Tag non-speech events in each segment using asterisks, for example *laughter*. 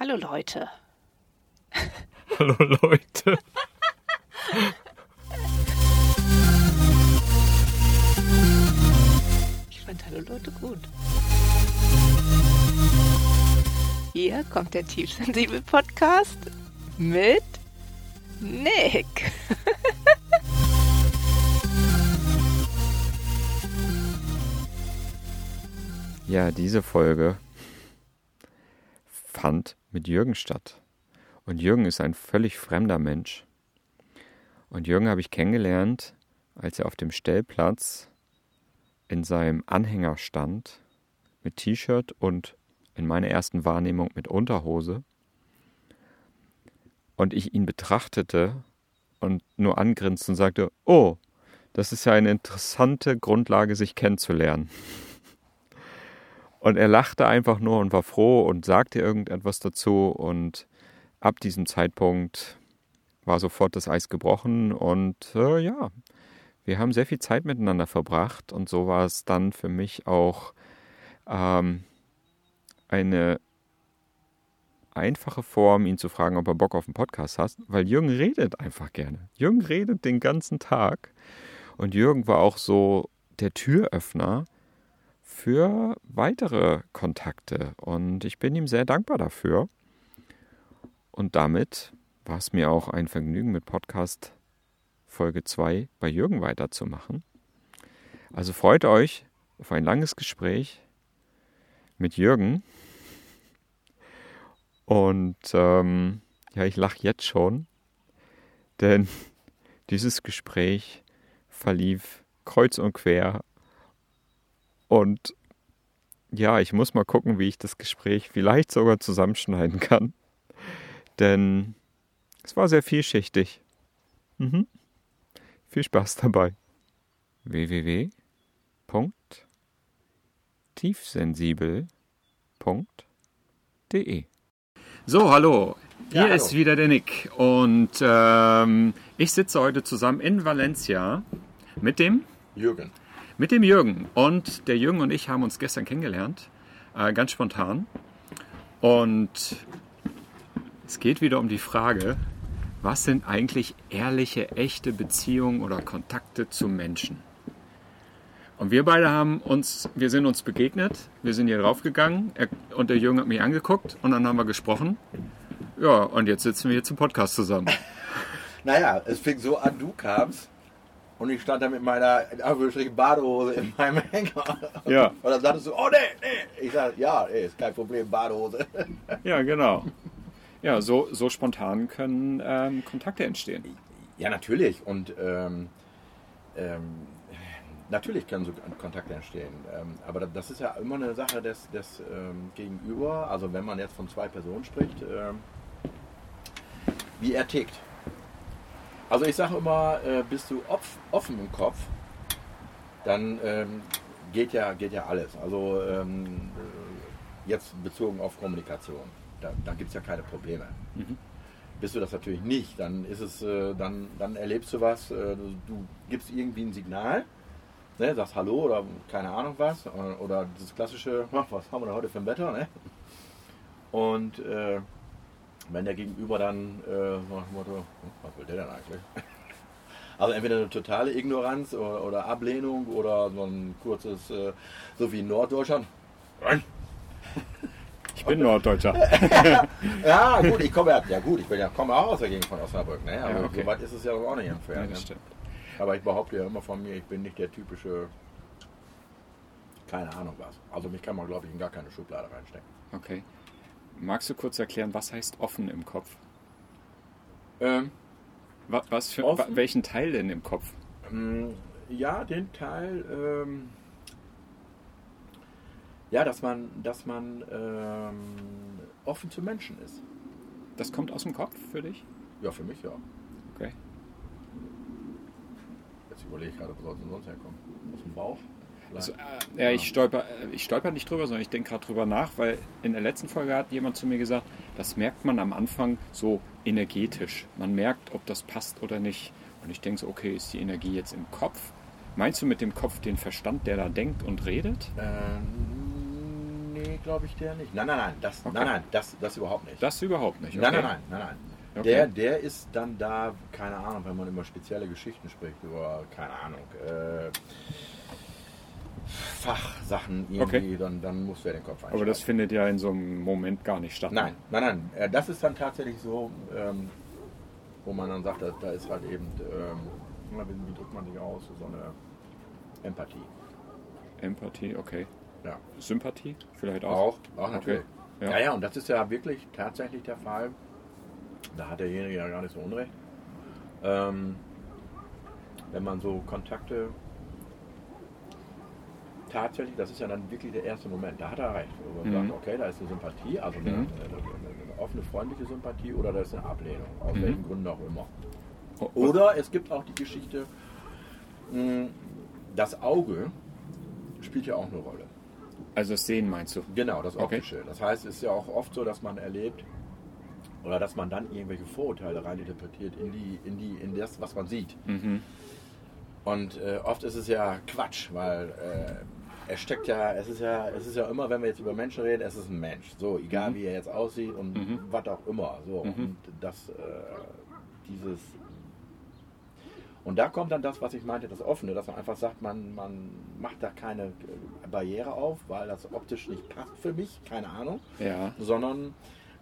Hallo Leute. Hallo Leute. Ich fand Hallo Leute gut. Hier kommt der Tiefsensibel Podcast mit Nick. Ja, diese Folge fand mit Jürgen statt. Und Jürgen ist ein völlig fremder Mensch. Und Jürgen habe ich kennengelernt, als er auf dem Stellplatz in seinem Anhänger stand, mit T-Shirt und in meiner ersten Wahrnehmung mit Unterhose. Und ich ihn betrachtete und nur angrinste und sagte, oh, das ist ja eine interessante Grundlage, sich kennenzulernen. Und er lachte einfach nur und war froh und sagte irgendetwas dazu. Und ab diesem Zeitpunkt war sofort das Eis gebrochen. Und äh, ja, wir haben sehr viel Zeit miteinander verbracht. Und so war es dann für mich auch ähm, eine einfache Form, ihn zu fragen, ob er Bock auf einen Podcast hat, weil Jürgen redet einfach gerne. Jürgen redet den ganzen Tag. Und Jürgen war auch so der Türöffner für weitere Kontakte. Und ich bin ihm sehr dankbar dafür. Und damit war es mir auch ein Vergnügen, mit Podcast Folge 2 bei Jürgen weiterzumachen. Also freut euch auf ein langes Gespräch mit Jürgen. Und ähm, ja, ich lache jetzt schon, denn *laughs* dieses Gespräch verlief kreuz und quer und ja, ich muss mal gucken, wie ich das Gespräch vielleicht sogar zusammenschneiden kann. Denn es war sehr vielschichtig. Mhm. Viel Spaß dabei. www.tiefsensibel.de So, hallo. Hier Ja, ist wieder der Nick. Und ähm, ich sitze heute zusammen in Valencia mit dem Jürgen. Mit dem Jürgen. Und der Jürgen und ich haben uns gestern kennengelernt, äh, ganz spontan. Und es geht wieder um die Frage, was sind eigentlich ehrliche, echte Beziehungen oder Kontakte zu Menschen? Und wir beide haben uns, wir sind uns begegnet, wir sind hier draufgegangen und der Jürgen hat mich angeguckt und dann haben wir gesprochen. Ja, und jetzt sitzen wir hier zum Podcast zusammen. Naja, es fing so an, du kamst und ich stand da mit meiner in Badehose in meinem Hänger. Ja. Und dann sagtest du, oh nee, nee. Ich sag, ja, nee, ist kein Problem, Badehose. Ja, genau. Ja, so, so spontan können ähm, Kontakte entstehen. Ja, natürlich. Und ähm, ähm, natürlich können so Kontakte entstehen. Ähm, aber das ist ja immer eine Sache des, des ähm, Gegenüber. Also wenn man jetzt von zwei Personen spricht, ähm, wie er tickt. Also ich sage immer, äh, bist du off, offen im Kopf, dann ähm, geht, ja, geht ja alles. Also ähm, äh, jetzt bezogen auf Kommunikation. Da, da gibt es ja keine Probleme bist du das natürlich nicht, dann ist es, äh, dann, dann erlebst du was, äh, du, gibst irgendwie ein Signal, ne, sagst Hallo oder keine Ahnung was, oder, oder das klassische, "Ach, was haben wir denn heute für ein Wetter, ne? Und wenn der Gegenüber dann äh, so nach dem Motto, "Hm, was will der denn eigentlich? *laughs* Also entweder eine totale Ignoranz oder, oder Ablehnung oder so ein kurzes, äh, so wie in Norddeutschland. Ich bin Norddeutscher. *laughs* Ja, gut, ich komme ja, ja gut, ich bin ja, komme auch aus der Gegend von Osnabrück, ne? Aber Ja, okay. so weit ist es ja auch nicht Ja, entfernt. das ne? Aber ich behaupte ja immer von mir, ich bin nicht der typische, keine Ahnung was. Also mich kann man, glaube ich, in gar keine Schublade reinstecken. Okay. Magst du kurz erklären, was heißt offen im Kopf? Ähm, Wa- Was für, Offen? welchen Teil denn im Kopf? ähm, ja, den Teil, ähm, ja, dass man, dass man ähm, offen zu Menschen ist. Das kommt aus dem Kopf für dich? Ja, für mich ja. Okay. Jetzt überlege ich gerade, wo soll es denn sonst herkommen? Aus dem Bauch? Also, äh, ja, ich stolper, äh, ich stolper nicht drüber, sondern ich denke gerade drüber nach, weil in der letzten Folge hat jemand zu mir gesagt, das merkt man am Anfang so energetisch. Man merkt, ob das passt oder nicht. Und ich denke so, okay, ist die Energie jetzt im Kopf? Meinst du mit dem Kopf den Verstand, der da denkt und redet? Ähm, Nee, glaube ich der nicht. Nein, nein, nein, das, Okay. nein, nein, das, das überhaupt nicht. Das überhaupt nicht. Nein, okay. nein, nein, nein, nein. Okay. Der, der ist dann da, keine Ahnung, wenn man über spezielle Geschichten spricht, über, keine Ahnung, äh, Fachsachen irgendwie, Okay. dann, dann muss der den Kopf einschalten. Aber das findet ja in so einem Moment gar nicht statt. Nein, nein, nein. Äh, Das ist dann tatsächlich so, ähm, wo man dann sagt, da, da ist halt eben, ähm, wie, drückt man sich aus, so eine Empathie. Empathie, okay. Ja. Sympathie vielleicht auch. Auch, auch natürlich. Ja. Ja. ja, und das ist ja wirklich tatsächlich der Fall. Da hat derjenige ja gar nicht so unrecht. Ähm, wenn man so Kontakte tatsächlich, das ist ja dann wirklich der erste Moment, da hat er recht. Wo man Mhm. sagt, okay, da ist eine Sympathie, also eine, Mhm. eine, eine, offene, freundliche Sympathie oder da ist eine Ablehnung, aus Mhm. welchen Gründen auch immer. O- Oder es gibt auch die Geschichte, mh, das Auge spielt ja auch eine Rolle. Also das Sehen meinst du? Genau, das Okay. Optische. Das heißt, es ist ja auch oft so, dass man erlebt oder dass man dann irgendwelche Vorurteile reininterpretiert in die, in die, in das, was man sieht. Mhm. Und äh, oft ist es ja Quatsch, weil äh, es steckt ja, es ist ja, es ist ja immer, wenn wir jetzt über Menschen reden, es ist ein Mensch. So, egal Mhm. wie er jetzt aussieht und Mhm. was auch immer. So, Mhm. und das, äh, dieses und da kommt dann das, was ich meinte, das Offene, dass man einfach sagt, man, man macht da keine äh, Barriere auf, weil das optisch nicht passt für mich, keine Ahnung, Ja, sondern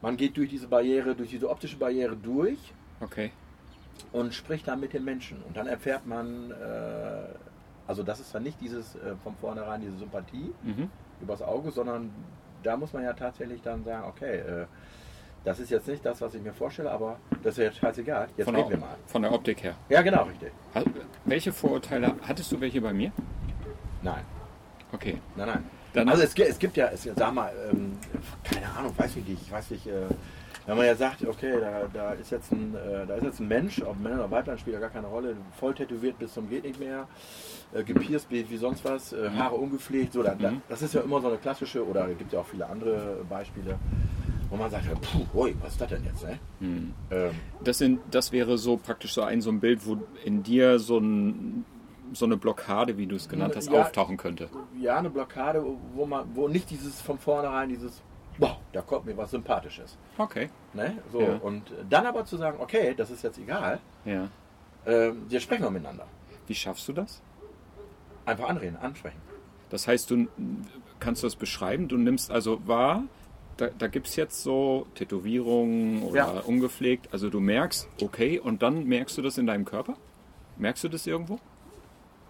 man geht durch diese Barriere, durch diese optische Barriere durch okay. und spricht dann mit den Menschen. Und dann erfährt man, äh, also das ist dann nicht dieses äh, von vornherein diese Sympathie Mhm. übers Auge, sondern da muss man ja tatsächlich dann sagen, okay, äh, das ist jetzt nicht das, was ich mir vorstelle, aber das ist ja jetzt scheißegal. Jetzt Von reden wir der, mal. von der Optik her. Ja, genau, richtig. Ha- Welche Vorurteile, hattest du welche bei mir? Nein, Okay. nein, nein. Dann- also es, es gibt ja, es, sag mal, ähm, keine Ahnung, weiß ich nicht, ich weiß nicht, äh, wenn man ja sagt, okay, da, da ist jetzt ein, äh, da ist jetzt ein Mensch, ob Männer oder Weiblein spielt ja gar keine Rolle, voll tätowiert bis zum geht nicht mehr, äh, gepierst wie, wie sonst was, äh, Haare ungepflegt, so, da, da, Mhm. das ist ja immer so eine klassische, oder gibt ja auch viele andere Beispiele, wo man sagt, ja, puh, ui, was ist das denn jetzt, ne? Hm. Ähm, Das, sind, das wäre so praktisch so ein, so ein Bild, wo in dir so, ein, so eine Blockade, wie du es genannt hast, Ja. auftauchen könnte. ja, eine Blockade, wo man, wo nicht dieses von vornherein dieses, boah, da kommt mir was Sympathisches. Okay. Ne? So, Ja. und dann aber zu sagen, okay, das ist jetzt egal, Ja. ähm, wir sprechen mal miteinander. Wie schaffst du das? Einfach anreden, ansprechen. Das heißt, du kannst du das beschreiben? Du nimmst also wahr, da, da gibt es jetzt so Tätowierungen oder Ja. ungepflegt. Also du merkst, okay, und dann merkst du das in deinem Körper? Merkst du das irgendwo?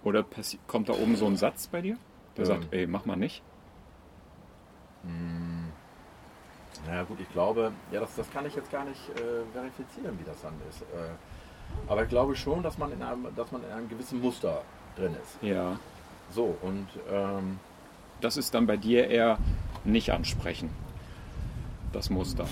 Oder kommt da oben so ein Satz bei dir, der Ähm. sagt, ey, mach mal nicht? Na gut, ich glaube, ja, das, das kann ich jetzt gar nicht äh, verifizieren, wie das dann ist. Äh, aber ich glaube schon, dass man in einem, dass man in einem gewissen Muster drin ist. Ja. So, und ähm, Das ist dann bei dir eher nicht ansprechen. Das Muster.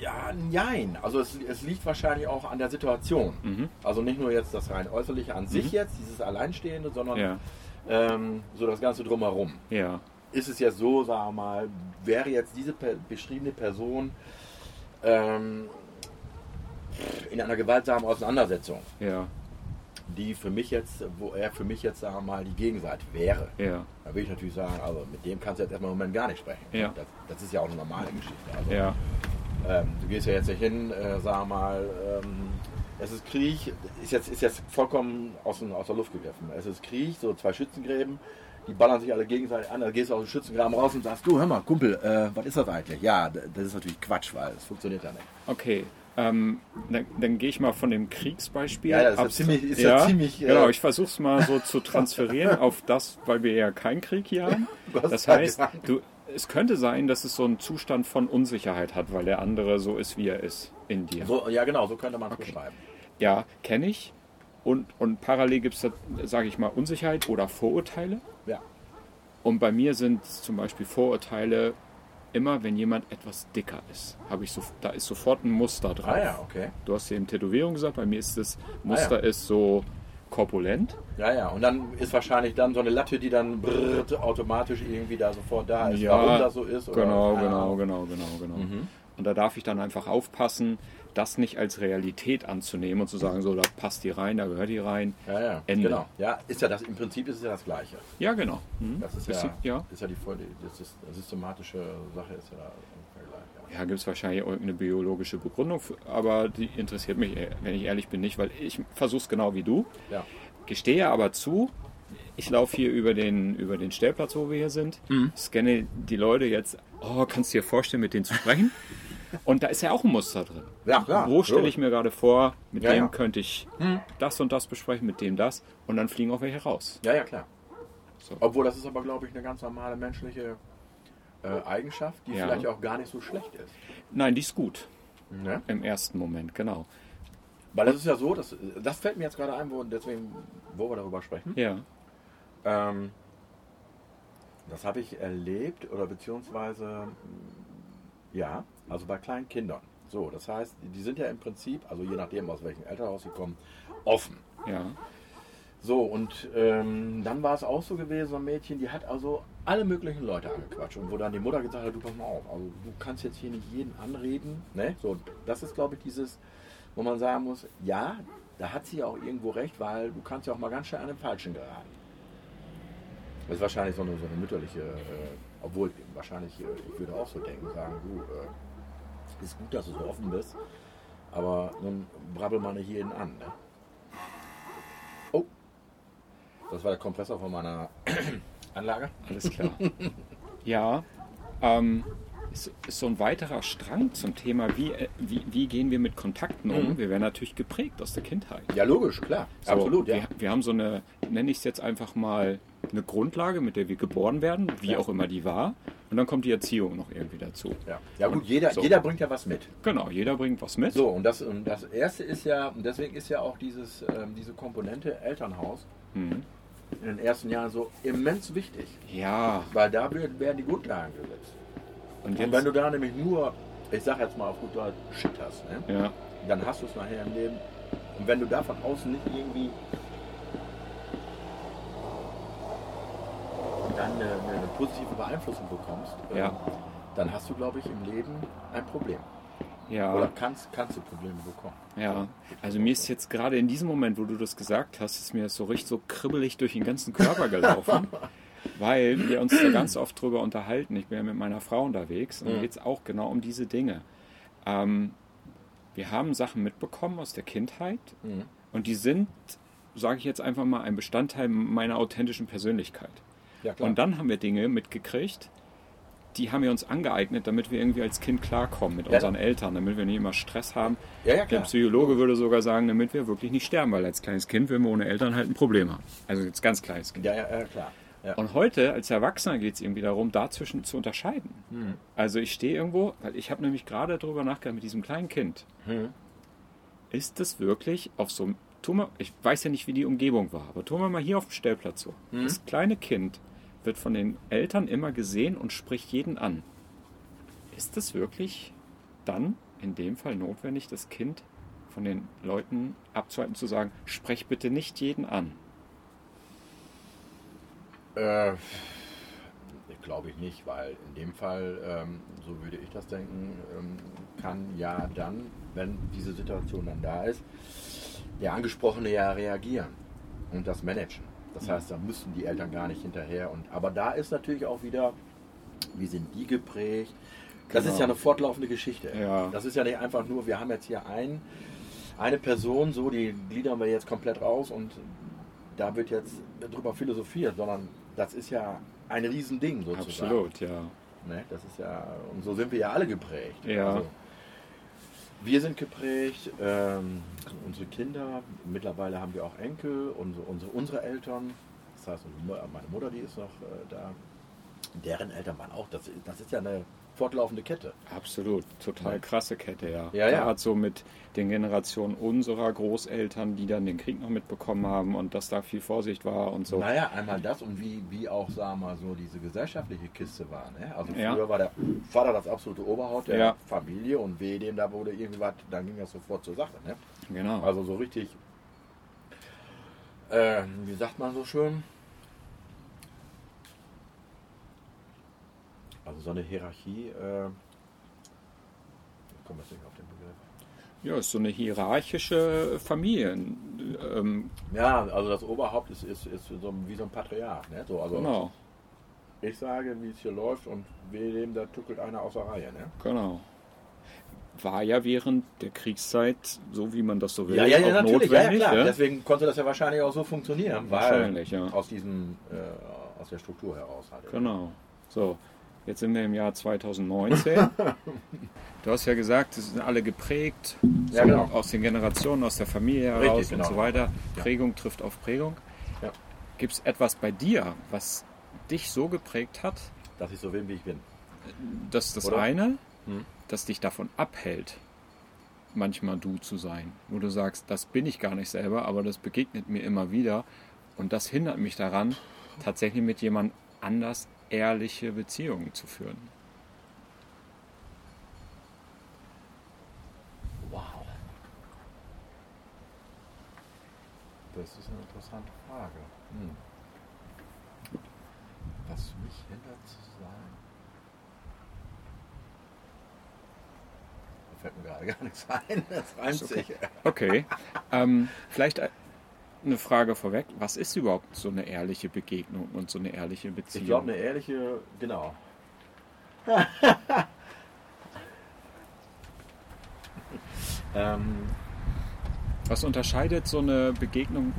ja, nein. Also es, es liegt wahrscheinlich auch an der Situation. Mhm. Also nicht nur jetzt das rein äußerliche an sich jetzt, dieses Alleinstehende, sondern Ja. ähm, so das Ganze drumherum. Ja. Ist es jetzt so, sagen wir mal, wäre jetzt diese beschriebene Person ähm, in einer gewaltsamen Auseinandersetzung, Ja. die für mich jetzt, wo er für mich jetzt, sagen wir mal, die Gegenseite wäre, Ja. da würde ich natürlich sagen, also mit dem kannst du jetzt erstmal im Moment gar nicht sprechen. Ja. Das, das ist ja auch eine normale Geschichte. Also, Ja. ähm, du gehst ja jetzt nicht hin, äh, sagen wir mal, ähm, es ist Krieg, ist jetzt, ist jetzt vollkommen aus, aus der Luft gegriffen. Es ist Krieg, so zwei Schützengräben, die ballern sich alle gegenseitig an, dann gehst du aus dem Schützengraben raus und sagst, du hör mal, Kumpel, äh, was ist das eigentlich? Ja, das ist natürlich Quatsch, weil es funktioniert ja nicht. Okay. Ähm, dann, dann gehe ich mal von dem Kriegsbeispiel. Ja, das ist ja abs- ziemlich- ist ja ziemlich, äh, genau, ich versuche es mal so zu transferieren *laughs* auf das, weil wir ja keinen Krieg hier haben. Das heißt, du, es könnte sein, dass es so einen Zustand von Unsicherheit hat, weil der andere so ist, wie er ist in dir. So, ja, genau, so könnte man es Okay. beschreiben. Ja, kenne ich. Und, und parallel gibt es da, sage ich mal, Unsicherheit oder Vorurteile. Ja. Und bei mir sind zum Beispiel Vorurteile immer, wenn jemand etwas dicker ist. Habe ich so, da ist sofort ein Muster drauf. Ah ja, okay. Du hast eben Tätowierung gesagt, bei mir ist das Muster Ah ja. ist so korpulent. Ja, ja, und dann ist wahrscheinlich dann so eine Latte, die dann brrrt, automatisch irgendwie da sofort da ist, warum das so ist. Oder, Genau, genau, Ahnung. genau, genau, genau. Mhm. Und da darf ich dann einfach aufpassen, das nicht als Realität anzunehmen und zu sagen, so, da passt die rein, da gehört die rein. Ja, ja, Ende. genau. Ja, ist ja das, im Prinzip ist es ja das Gleiche. Ja, genau. Mhm. Das ist Bisschen- ja, ja. ist ja die voll, das ist, systematische Sache ist ja ungefähr gleich. Ja. Gibt es wahrscheinlich irgendeine biologische Begründung, für, aber die interessiert mich, äh, wenn ich ehrlich bin, nicht, weil ich versuche es genau wie du. Ja. Gestehe aber zu, ich laufe hier über den, über den Stellplatz, wo wir hier sind, scanne die Leute jetzt, oh, kannst du dir vorstellen, mit denen zu sprechen? *laughs* Und da ist ja auch ein Muster drin. Ja, klar. Wo stelle ich mir gerade vor, mit Ja, dem ja. könnte ich das und das besprechen, mit dem das und dann fliegen auch welche raus. Ja, ja, klar. So. Obwohl, das ist aber, glaube ich, eine ganz normale menschliche äh, Eigenschaft, die Ja. vielleicht auch gar nicht so schlecht ist. Nein, die ist gut Ne? im ersten Moment, genau. Weil das ist ja so, das, das fällt mir jetzt gerade ein, wo, deswegen, wo wir darüber sprechen. Ja, Ähm, das habe ich erlebt oder beziehungsweise ja, also bei kleinen Kindern. So, das heißt, die sind ja im Prinzip, also je nachdem aus welchem Elternhaus sie kommen, offen. ja, So, und ähm, dann war es auch so gewesen, so ein Mädchen, die hat also alle möglichen Leute angequatscht. Und wo dann die Mutter gesagt hat, du pass mal auf, also du kannst jetzt hier nicht jeden anreden. Ne? So, das ist, glaube ich, dieses, wo man sagen muss, ja, da hat sie auch irgendwo recht, weil du kannst ja auch mal ganz schnell an den Falschen geraten. Das ist wahrscheinlich so eine, so eine mütterliche, äh, obwohl wahrscheinlich, äh, ich würde auch so denken, sagen, du, äh, ist gut, dass du so offen bist, aber nun brabbel mal nicht jeden an. Ne? Oh, das war der Kompressor von meiner *clears throat* Anlage. alles klar. ja, ähm, ist, ist so ein weiterer Strang zum Thema, wie, äh, wie, wie gehen wir mit Kontakten um? Mhm. Wir werden natürlich geprägt aus der Kindheit. Ja, logisch, klar. So, Absolut, ja. Wir, wir haben so eine, nenne ich es jetzt einfach mal, eine Grundlage, mit der wir geboren werden, wie Ja. auch immer die war. Und dann kommt die Erziehung noch irgendwie dazu. Ja, ja gut, jeder, So. jeder bringt ja was mit. Genau, jeder bringt was mit. So, und das, und das erste ist ja, und deswegen ist ja auch dieses, ähm, diese Komponente Elternhaus Mhm. in den ersten Jahren so immens wichtig. Ja, Weil da werden die Grundlagen gesetzt. und Und wenn du da nämlich nur, ich sag jetzt mal auf gut Deutsch, Shit hast, ne? ja, dann hast du es nachher im Leben. Und wenn du da von außen nicht irgendwie dann eine, eine, positive Beeinflussung bekommst, ähm, Ja. dann hast du, glaube ich, im Leben ein Problem. ja. Oder kannst, kannst du Probleme bekommen. Ja, also mir ist jetzt gerade in diesem Moment, wo du das gesagt hast, ist mir das so richtig so kribbelig durch den ganzen Körper gelaufen, *laughs* weil wir uns da ganz oft drüber unterhalten. Ich bin ja mit meiner Frau unterwegs und Mhm. geht es auch genau um diese Dinge. Ähm, wir haben Sachen mitbekommen aus der Kindheit Mhm. und die sind, sage ich jetzt einfach mal, ein Bestandteil meiner authentischen Persönlichkeit. Ja. Und dann haben wir Dinge mitgekriegt, die haben wir uns angeeignet, damit wir irgendwie als Kind klarkommen mit Ja. unseren Eltern, damit wir nicht immer Stress haben. ja, Der. Psychologe würde sogar sagen, damit wir wirklich nicht sterben, weil als kleines Kind würden wir ohne Eltern halt ein Problem haben. Also jetzt ganz kleines Kind. Ja, ja, klar. Und heute als Erwachsener geht es irgendwie darum, dazwischen zu unterscheiden. Mhm. Also ich stehe irgendwo, weil ich habe nämlich gerade darüber nachgedacht mit diesem kleinen Kind. Mhm. Ist es wirklich auf so einem, ich weiß ja nicht, wie die Umgebung war, aber tun wir mal hier auf dem Stellplatz so. Mhm. Das kleine Kind wird von den Eltern immer gesehen und spricht jeden an. Ist es wirklich dann in dem Fall notwendig, das Kind von den Leuten abzuhalten, zu sagen, sprech bitte nicht jeden an? Äh, Glaube ich nicht, weil in dem Fall, ähm, so würde ich das denken, ähm, kann ja dann, wenn diese Situation dann da ist, der Angesprochene ja reagieren und das managen. Das heißt, da müssen die Eltern gar nicht hinterher. Und, aber da ist natürlich auch wieder, wie sind die geprägt? Das Genau. ist ja eine fortlaufende Geschichte. Ja. Das ist ja nicht einfach nur, wir haben jetzt hier ein, eine Person, so die gliedern wir jetzt komplett raus und da wird jetzt drüber philosophiert, sondern das ist ja ein Riesending sozusagen. Absolut, ja. Ne? Das ist ja, und so sind wir ja alle geprägt. Ja. Also, wir sind geprägt, ähm, unsere Kinder, mittlerweile haben wir auch Enkel, unsere, unsere, unsere Eltern, das heißt, meine Mutter, die ist noch äh, da, deren Eltern waren auch, das, das ist ja eine fortlaufende Kette. Absolut, total Ja. krasse Kette, ja. Ja, ja. Gerade so mit den Generationen unserer Großeltern, die dann den Krieg noch mitbekommen haben und dass da viel Vorsicht war und so. Naja, einmal das und wie, wie auch, sagen wir mal, so diese gesellschaftliche Kiste war. Ne? Also Ja. früher war der Vater das absolute Oberhaupt der Ja. Familie und weh dem, da wurde irgendwas, dann ging das sofort zur Sache. Ne? Genau. Also so richtig, äh, wie sagt man so schön? Also so eine Hierarchie, äh, komme jetzt nicht auf den Begriff. Ja, ist so eine hierarchische Familie. Ähm, Ja, also das Oberhaupt ist, ist, ist so wie so ein Patriarch. Ne? So, also genau, ich sage, wie es hier läuft und wir dem, da tuckelt einer aus der Reihe. Ne? genau. War ja während der Kriegszeit, so wie man das so will, Ja, ja, ja, auch natürlich. Ja, ja, notwendig. klar. ja? Deswegen konnte das ja wahrscheinlich auch so funktionieren, weil Wahrscheinlich, ja. aus diesem, äh, aus der Struktur heraus halt. Genau. So, jetzt sind wir im Jahr 2019. *laughs* du hast ja gesagt, sie sind alle geprägt, so Ja, genau. aus den Generationen, aus der Familie heraus Richtig, genau. und so weiter. Ja. Prägung trifft auf Prägung. Ja. Gibt es etwas bei dir, was dich so geprägt hat, Dass ich so bin, wie ich bin. dass das Oder? eine, Hm. das dich davon abhält, manchmal du zu sein, wo du sagst, das bin ich gar nicht selber, aber das begegnet mir immer wieder und das hindert mich daran, tatsächlich mit jemand anders ehrliche Beziehungen zu führen. Wow. Das ist eine interessante Frage. Hm. Was mich hindert zu sein. Da fällt mir gerade *laughs* gar nichts ein. Das reimt okay. sich. Okay, ähm, vielleicht eine Frage vorweg. Was ist überhaupt so eine ehrliche Begegnung und so eine ehrliche Beziehung? Ich glaube, eine ehrliche, genau. *laughs* ähm, Was unterscheidet so eine Begegnung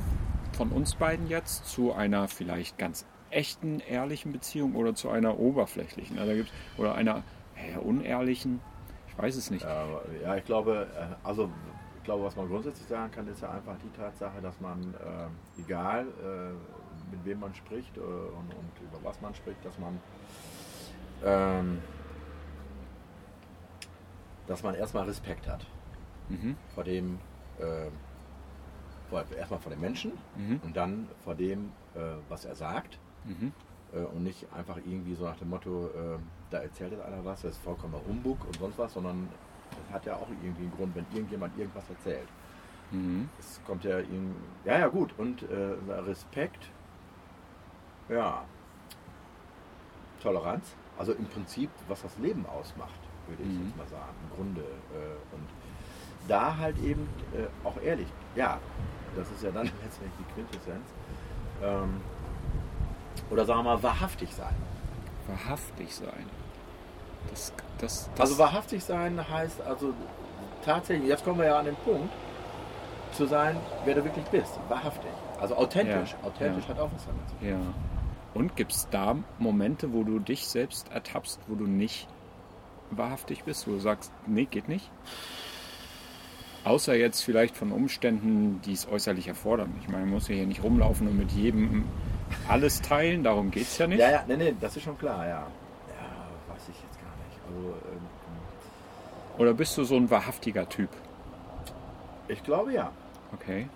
von uns beiden jetzt zu einer vielleicht ganz echten, ehrlichen Beziehung oder zu einer oberflächlichen? Also oder einer äh, unehrlichen? Ich weiß es nicht. ja, ich glaube, äh, also ich glaube, was man grundsätzlich sagen kann, ist ja einfach die Tatsache, dass man, äh, egal äh, mit wem man spricht äh, und, und über was man spricht, dass man ähm, dass man erstmal Respekt hat Mhm. vor dem, äh, vor, erstmal vor dem Menschen Mhm. und dann vor dem, äh, was er sagt. Mhm. äh, und nicht einfach irgendwie so nach dem Motto, da erzählt jetzt einer was, das ist vollkommener Humbug und sonst was, sondern das hat ja auch irgendwie einen Grund, wenn irgendjemand irgendwas erzählt. Mhm. Es kommt ja ihm, ja, ja, gut, und äh, Respekt, ja, Toleranz, also im Prinzip, was das Leben ausmacht, würde ich Mhm. jetzt mal sagen, im Grunde. Äh, und da halt eben äh, auch ehrlich, ja, das ist ja dann *laughs* letztendlich die Quintessenz. Ähm, oder sagen wir mal, wahrhaftig sein. Wahrhaftig sein. Das, das, das, Also wahrhaftig sein heißt also tatsächlich, jetzt kommen wir ja an den Punkt, zu sein, wer du wirklich bist. Wahrhaftig. Also authentisch. Ja, Authentisch ja. hat auch was damit zu tun. Ja. Und gibt es da Momente, wo du dich selbst ertappst, wo du nicht wahrhaftig bist, wo du sagst, nee, geht nicht? Außer jetzt vielleicht von Umständen, die es äußerlich erfordern. Ich meine, man muss ja hier nicht rumlaufen und mit jedem alles teilen, darum geht es ja nicht. Ja, ja, nee, nee, das ist schon klar, ja. Ja, weiß ich jetzt gar nicht. Also, ähm, Oder bist du so ein wahrhaftiger Typ? ich glaube ja. Okay.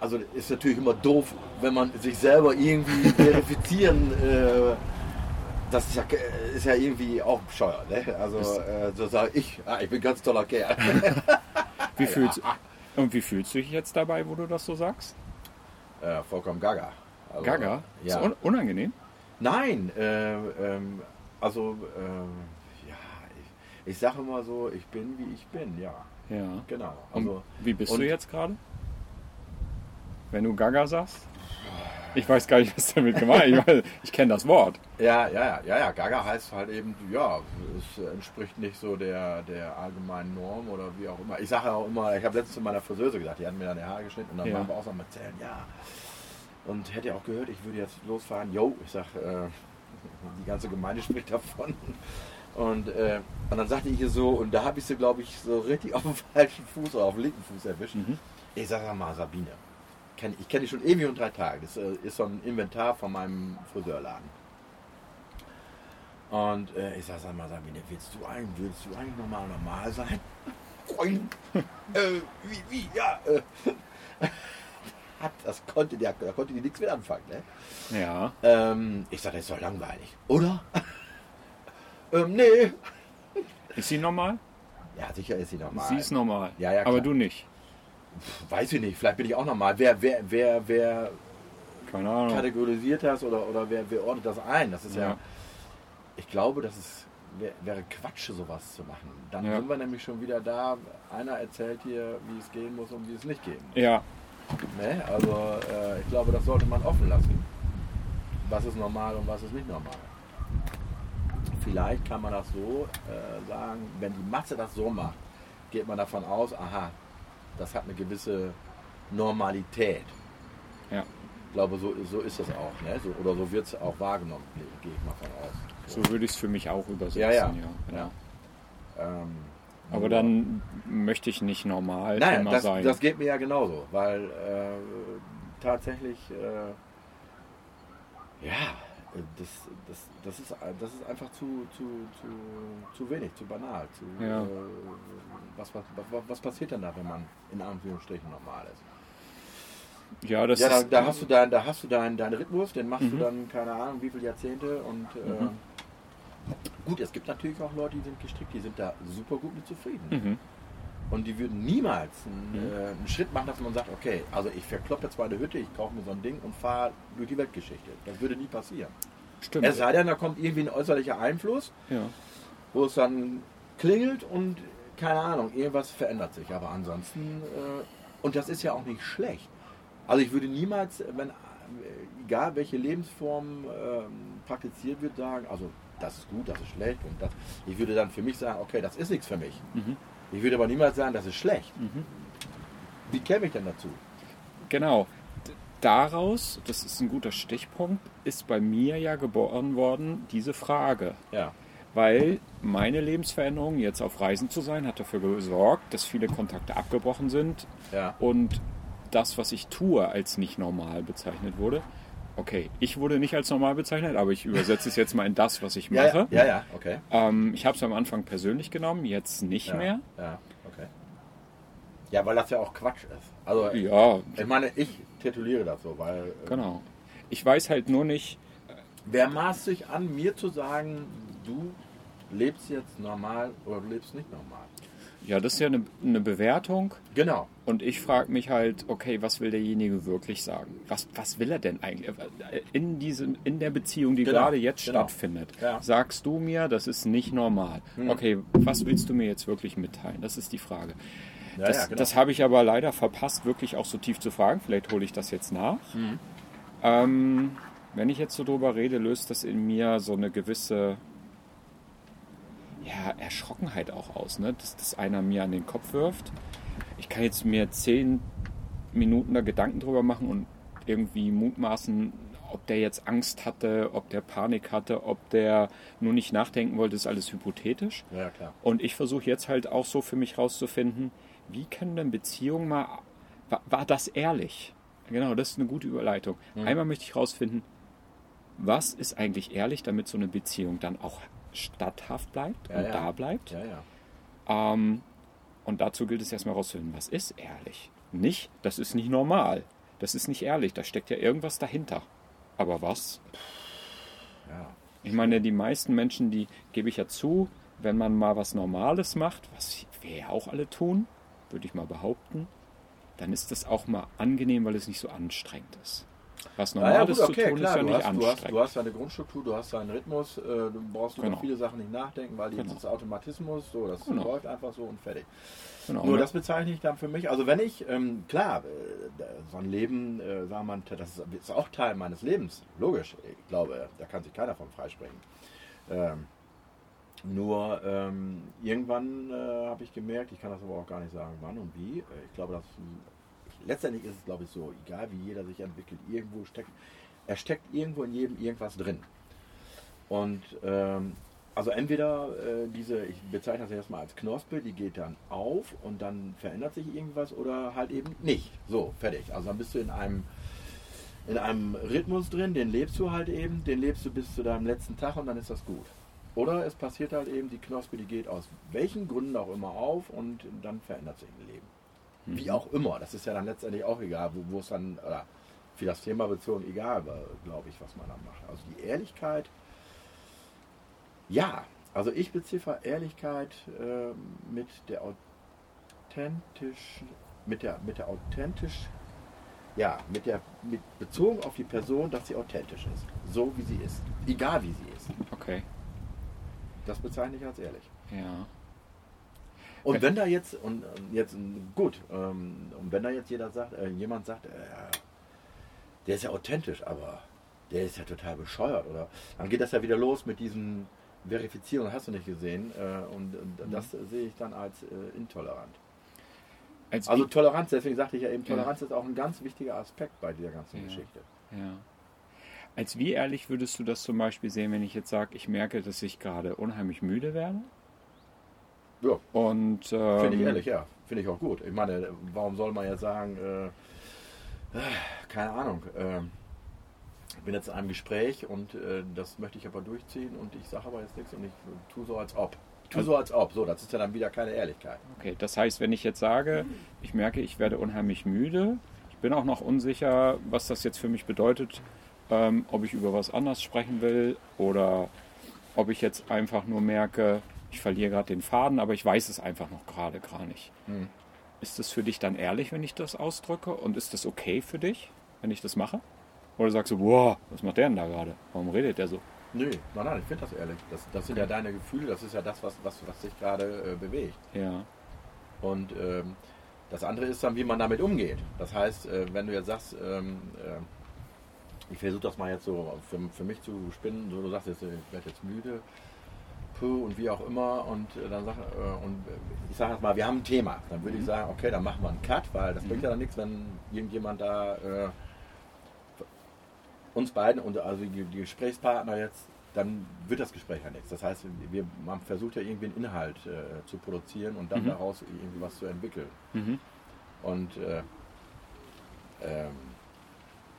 Also ist natürlich immer doof, wenn man sich selber irgendwie *laughs* verifizieren, äh, das ist ja, ist ja irgendwie auch bescheuert. Ne? Also äh, so sage ich, ah, ich bin ein ganz toller Kerl. *laughs* Wie fühlst, und wie fühlst du dich jetzt dabei, wo du das so sagst? äh, vollkommen gaga. Also, Gaga? Ja. Ist un unangenehm? Nein, äh, ähm, also äh, ja, ich, sage immer so, ich bin wie ich bin, ja, Ja. genau. Und Also wie bist und- du jetzt gerade? Wenn du Gaga sagst? Ich weiß gar nicht, was damit gemeint ist. Ich, ich kenne das Wort. Ja, ja, ja, ja, Gaga heißt halt eben, ja, es entspricht nicht so der, der allgemeinen Norm oder wie auch immer. Ich sage auch immer, ich habe letztens zu meiner Friseuse gesagt, die hat mir dann die Haare geschnitten und dann Ja. waren wir auch so am Erzählen, ja. Und hätte ja auch gehört, ich würde jetzt losfahren. Jo, ich sag, äh, *laughs* die ganze Gemeinde spricht davon. Und, äh, und dann sagte ich ihr so, und da habe ich sie, glaube ich, so richtig *laughs* auf dem falschen Fuß oder auf dem linken Fuß erwischt. Mhm. Ich sage mal, Sabine, kenn, ich kenne dich schon ewig und drei Tage. Das äh, ist so ein Inventar von meinem Friseurladen. Und äh, ich sage, sag mal, Sabine, willst du eigentlich, willst du eigentlich nochmal normal sein? *laughs* Äh, wie, wie, ja. Äh. *laughs* Das konnte der, da konnte die nichts mit anfangen, ne? Ja. Ähm, ich sage, das ist doch langweilig, oder? Ähm, nee. Ist sie normal? Ja, sicher ist sie normal. Sie ist normal. Ja, ja, Aber klar. du nicht. Weiß ich nicht, vielleicht bin ich auch normal. Wer, wer, wer, wer Keine Ahnung. kategorisiert das oder, oder wer, wer ordnet das ein? Das ist ja. Ja. ich glaube, dass es wär, wäre Quatsch, sowas zu machen. Dann Ja. sind wir nämlich schon wieder da. Einer erzählt hier, wie es gehen muss und wie es nicht gehen muss. Ja, Ne? Also äh, ich glaube, das sollte man offen lassen. Was ist normal und was ist nicht normal. Vielleicht kann man das so äh, sagen, wenn die Masse das so macht, geht man davon aus, aha, das hat eine gewisse Normalität. ja. Ich glaube, so, so ist das auch. Ne? So, oder so wird es auch wahrgenommen, gehe ich mal von aus. So würde ich es für mich auch übersetzen. Ja, ja. genau. Ähm, Aber dann möchte ich nicht normal Nein, immer das, sein. das geht mir ja genauso, weil äh, tatsächlich, äh, ja, das, das, das, ist, das ist einfach zu, zu, zu, zu wenig, zu banal. Zu, Ja. äh, was, was, was, was passiert denn da, wenn man in Anführungsstrichen normal ist? ja, das ja, da, da hast du deinen da hast du deinen deinen Rhythmus, den machst Mhm. du dann, keine Ahnung, wie viele Jahrzehnte und äh, Mhm. gut, es gibt natürlich auch Leute, die sind gestrickt, die sind da super gut mit zufrieden. Mhm. Und die würden niemals einen, Mhm. äh, einen Schritt machen, dass man sagt, okay, also ich verkloppe jetzt meine Hütte, ich kaufe mir so ein Ding und fahre durch die Weltgeschichte. Das würde nie passieren. Stimmt. Es sei denn, da kommt irgendwie ein äußerlicher Einfluss, ja. wo es dann klingelt und keine Ahnung, irgendwas verändert sich. Aber ansonsten, äh, und das ist ja auch nicht schlecht. Also ich würde niemals, wenn, äh, egal welche Lebensform ähm, praktiziert wird, sagen, also das ist gut, das ist schlecht und das. Ich würde dann für mich sagen, okay, das ist nichts für mich. Mhm. Ich würde aber niemals sagen, das ist schlecht. Mhm. Wie käme ich denn dazu? Genau. Daraus, das ist ein guter Stichpunkt, ist bei mir ja geboren worden diese Frage. Ja. Weil meine Lebensveränderung, jetzt auf Reisen zu sein, hat dafür gesorgt, dass viele Kontakte abgebrochen sind Ja. und das, was ich tue, als nicht normal bezeichnet wurde. Okay, ich wurde nicht als normal bezeichnet, aber ich übersetze es jetzt mal in das, was ich mache. ja, ja, ja, okay. Ähm, ich habe es am Anfang persönlich genommen, jetzt nicht Ja, mehr. Ja, okay. Ja, weil das ja auch Quatsch ist. Also, Ja, ich meine, ich tituliere das so, weil. äh, genau. Ich weiß halt nur nicht, Wer maßt sich an, mir zu sagen, du lebst jetzt normal oder du lebst nicht normal? Ja, das ist ja eine, eine Bewertung Genau. und ich frage mich halt, okay, was will derjenige wirklich sagen? Was, was will er denn eigentlich? In, diesem, in der Beziehung, die Genau, gerade jetzt genau. stattfindet, Ja. sagst du mir, das ist nicht normal. Hm. Okay, was willst du mir jetzt wirklich mitteilen? Das ist die Frage. Ja, das ja, genau. das habe ich aber leider verpasst, wirklich auch so tief zu fragen. Vielleicht hole ich das jetzt nach. Mhm. Ähm, wenn ich jetzt so drüber rede, löst das in mir so eine gewisse ja, Erschrockenheit auch aus, ne? dass das einer mir an den Kopf wirft. Ich kann jetzt mir zehn Minuten da Gedanken drüber machen und irgendwie mutmaßen, ob der jetzt Angst hatte, ob der Panik hatte, ob der nur nicht nachdenken wollte, ist alles hypothetisch. Ja, klar. Und ich versuche jetzt halt auch so für mich rauszufinden, wie können denn Beziehungen mal, war, war das ehrlich? Genau, das ist eine gute Überleitung. Mhm. Einmal möchte ich rausfinden, was ist eigentlich ehrlich, damit so eine Beziehung dann auch statthaft bleibt Ja, und ja. da bleibt. Ja, ja. Ähm, und dazu gilt es erstmal rauszufinden, was ist ehrlich? Nicht, das ist nicht normal. Das ist nicht ehrlich, da steckt ja irgendwas dahinter. Aber was? ja. Ich meine, die meisten Menschen, die gebe ich ja zu, wenn man mal was Normales macht, was wir ja auch alle tun, würde ich mal behaupten, dann ist das auch mal angenehm, weil es nicht so anstrengend ist. Was Ja, ja, Normales gut, okay, zu tun klar. ist ja du, nicht hast, du, hast, anstrengend. du hast deine Grundstruktur, du hast deinen Rhythmus, äh, du brauchst über Genau. viele Sachen nicht nachdenken, weil Genau. das ist Automatismus, so, das Genau. läuft einfach so und fertig. genau, Nur ne? das bezeichne ich dann für mich, also wenn ich, ähm, klar, äh, so ein Leben, äh, sagen wir mal, das ist, ist auch Teil meines Lebens, logisch, ich glaube, da kann sich keiner von freisprechen. Ähm, nur ähm, irgendwann äh, habe ich gemerkt, ich kann das aber auch gar nicht sagen, wann und wie, äh, ich glaube, dass letztendlich ist es, glaube ich, so, egal wie jeder sich entwickelt, irgendwo steckt, er steckt irgendwo in jedem irgendwas drin. Und ähm, also entweder äh, diese, ich bezeichne das erstmal als Knospe, die geht dann auf und dann verändert sich irgendwas oder halt eben nicht. So, fertig. Also dann bist du in einem in einem Rhythmus drin, den lebst du halt eben, den lebst du bis zu deinem letzten Tag und dann ist das gut. Oder es passiert halt eben, die Knospe, die geht aus welchen Gründen auch immer auf und dann verändert sich ein Leben. Wie auch immer, das ist ja dann letztendlich auch egal, wo, wo es dann, oder für das Thema bezogen, egal, glaube ich, was man dann macht. Also die Ehrlichkeit, ja, also ich beziffer Ehrlichkeit äh, mit der authentischen, mit der, mit der authentisch, ja, mit der, mit bezogen auf die Person, dass sie authentisch ist. So wie sie ist. Egal wie sie ist. Okay. Das bezeichne ich als ehrlich. Ja. Und wenn da jetzt, und und jetzt, gut, ähm, und wenn da jetzt jeder sagt, äh, jemand sagt, äh, der ist ja authentisch, aber der ist ja total bescheuert, oder? Dann geht das ja wieder los mit diesem Verifizieren, hast du nicht gesehen, äh, und, und das sehe ich dann als intolerant. Als Also Toleranz, deswegen sagte ich ja eben, Ja. Toleranz ist auch ein ganz wichtiger Aspekt bei dieser ganzen Ja. Geschichte. Ja. Als wie ehrlich würdest du das zum Beispiel sehen, wenn ich jetzt sage, ich merke, dass ich gerade unheimlich müde werde? Ja, Und ähm, finde ich ehrlich, ja. Finde ich auch gut. Ich meine, warum soll man jetzt sagen, äh, äh, keine Ahnung, äh, ich bin jetzt in einem Gespräch und äh, das möchte ich aber durchziehen und ich sage aber jetzt nichts und ich tue so als ob. Ich tue so als ob. So, das ist ja dann wieder keine Ehrlichkeit. Okay, das heißt, wenn ich jetzt sage, ich merke, ich werde unheimlich müde, ich bin auch noch unsicher, was das jetzt für mich bedeutet, ähm, ob ich über was anderes sprechen will oder ob ich jetzt einfach nur merke, ich verliere gerade den Faden, aber ich weiß es einfach noch gerade gar nicht. Hm. Ist das für dich dann ehrlich, wenn ich das ausdrücke? Und ist das okay für dich, wenn ich das mache? Oder sagst du, boah, was macht der denn da gerade? Warum redet der so? Nö, nein, nein, ich finde das ehrlich. Das, das sind ja deine Gefühle, das ist ja das, was, was, was dich gerade äh, bewegt. Ja. Und ähm, das andere ist dann, wie man damit umgeht. Das heißt, äh, wenn du jetzt sagst, ähm, äh, ich versuche das mal jetzt so für, für mich zu spinnen, so du sagst jetzt, ich werde jetzt müde, und wie auch immer, und äh, dann sag, äh, und ich sage jetzt mal, wir haben ein Thema. Dann würde ich sagen, okay, dann machen wir einen Cut, weil das bringt ja dann nichts, wenn irgendjemand da äh, uns beiden und also die, die Gesprächspartner jetzt, dann wird das Gespräch ja nichts. Das heißt, wir, man versucht ja irgendwie einen Inhalt äh, zu produzieren und dann Mhm. daraus irgendwie was zu entwickeln. Mhm. Und äh, ähm,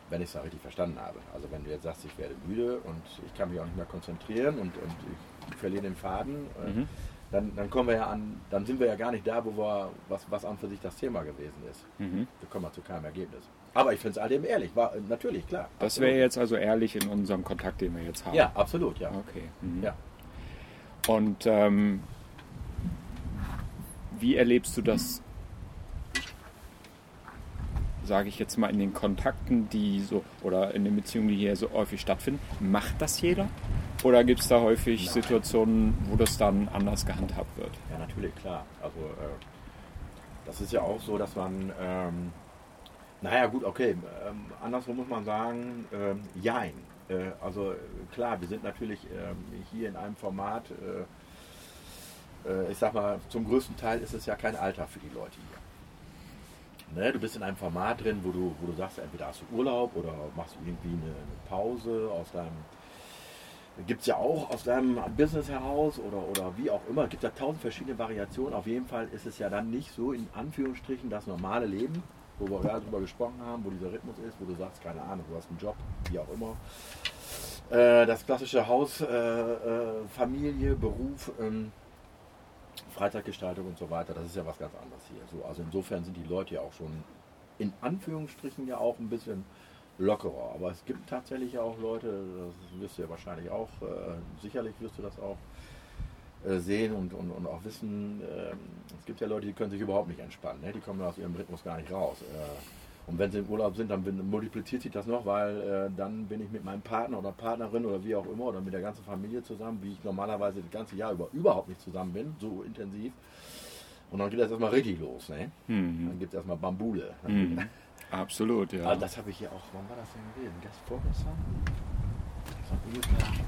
wenn ich es richtig verstanden habe, also wenn du jetzt sagst, ich werde müde und ich kann mich auch nicht mehr konzentrieren und, und ich verliere den Faden, äh, Mhm. dann, dann kommen wir ja an, dann sind wir ja gar nicht da, wo wir, was, was an für sich das Thema gewesen ist. Mhm. Wir kommen ja zu keinem Ergebnis. Aber ich finde es all dem ehrlich, war, äh, natürlich, klar. Das wäre jetzt also ehrlich in unserem Kontakt, den wir jetzt haben. Ja, absolut, ja. Okay. Mhm. Ja. Und ähm, wie erlebst du das, sage ich jetzt mal, in den Kontakten, die so, oder in den Beziehungen, die hier so häufig stattfinden? Macht das jeder? Oder gibt es da häufig Nein. Situationen, wo das dann anders gehandhabt wird? Ja, natürlich, klar. Also äh, das ist ja auch so, dass man, ähm, naja gut, okay, ähm, andersrum muss man sagen, ähm, jein. Äh, also klar, wir sind natürlich ähm, hier in einem Format, äh, äh, ich sag mal, zum größten Teil ist es ja kein Alter für die Leute hier. Ne, du bist in einem Format drin, wo du, wo du sagst, entweder hast du Urlaub oder machst irgendwie eine, eine Pause aus deinem Gibt es ja auch aus deinem Business heraus oder, oder wie auch immer. Es gibt ja tausend verschiedene Variationen. Auf jeden Fall ist es ja dann nicht so in Anführungsstrichen das normale Leben, wo wir gerade drüber gesprochen haben, wo dieser Rhythmus ist, wo du sagst, keine Ahnung, du hast einen Job, wie auch immer. Äh, das klassische Haus, äh, äh, Familie, Beruf, ähm, Freizeitgestaltung und so weiter, das ist ja was ganz anderes hier. So, also insofern sind die Leute ja auch schon in Anführungsstrichen ja auch ein bisschen lockerer. Aber es gibt tatsächlich auch Leute, das wirst du ja wahrscheinlich auch, äh, sicherlich wirst du das auch äh, sehen und, und, und auch wissen, ähm, es gibt ja Leute, die können sich überhaupt nicht entspannen, ne? die kommen aus ihrem Rhythmus gar nicht raus. Und wenn sie im Urlaub sind, dann multipliziert sich das noch, weil äh, dann bin ich mit meinem Partner oder Partnerin oder wie auch immer oder mit der ganzen Familie zusammen, wie ich normalerweise das ganze Jahr über überhaupt nicht zusammen bin, so intensiv. Und dann geht das erstmal richtig los. Ne? Dann Mhm. gibt es erstmal Bambule. Mhm. Absolut, ja. Ah, das habe ich hier auch. Wann war das denn gewesen? Gest vorgestern? So ungefähr.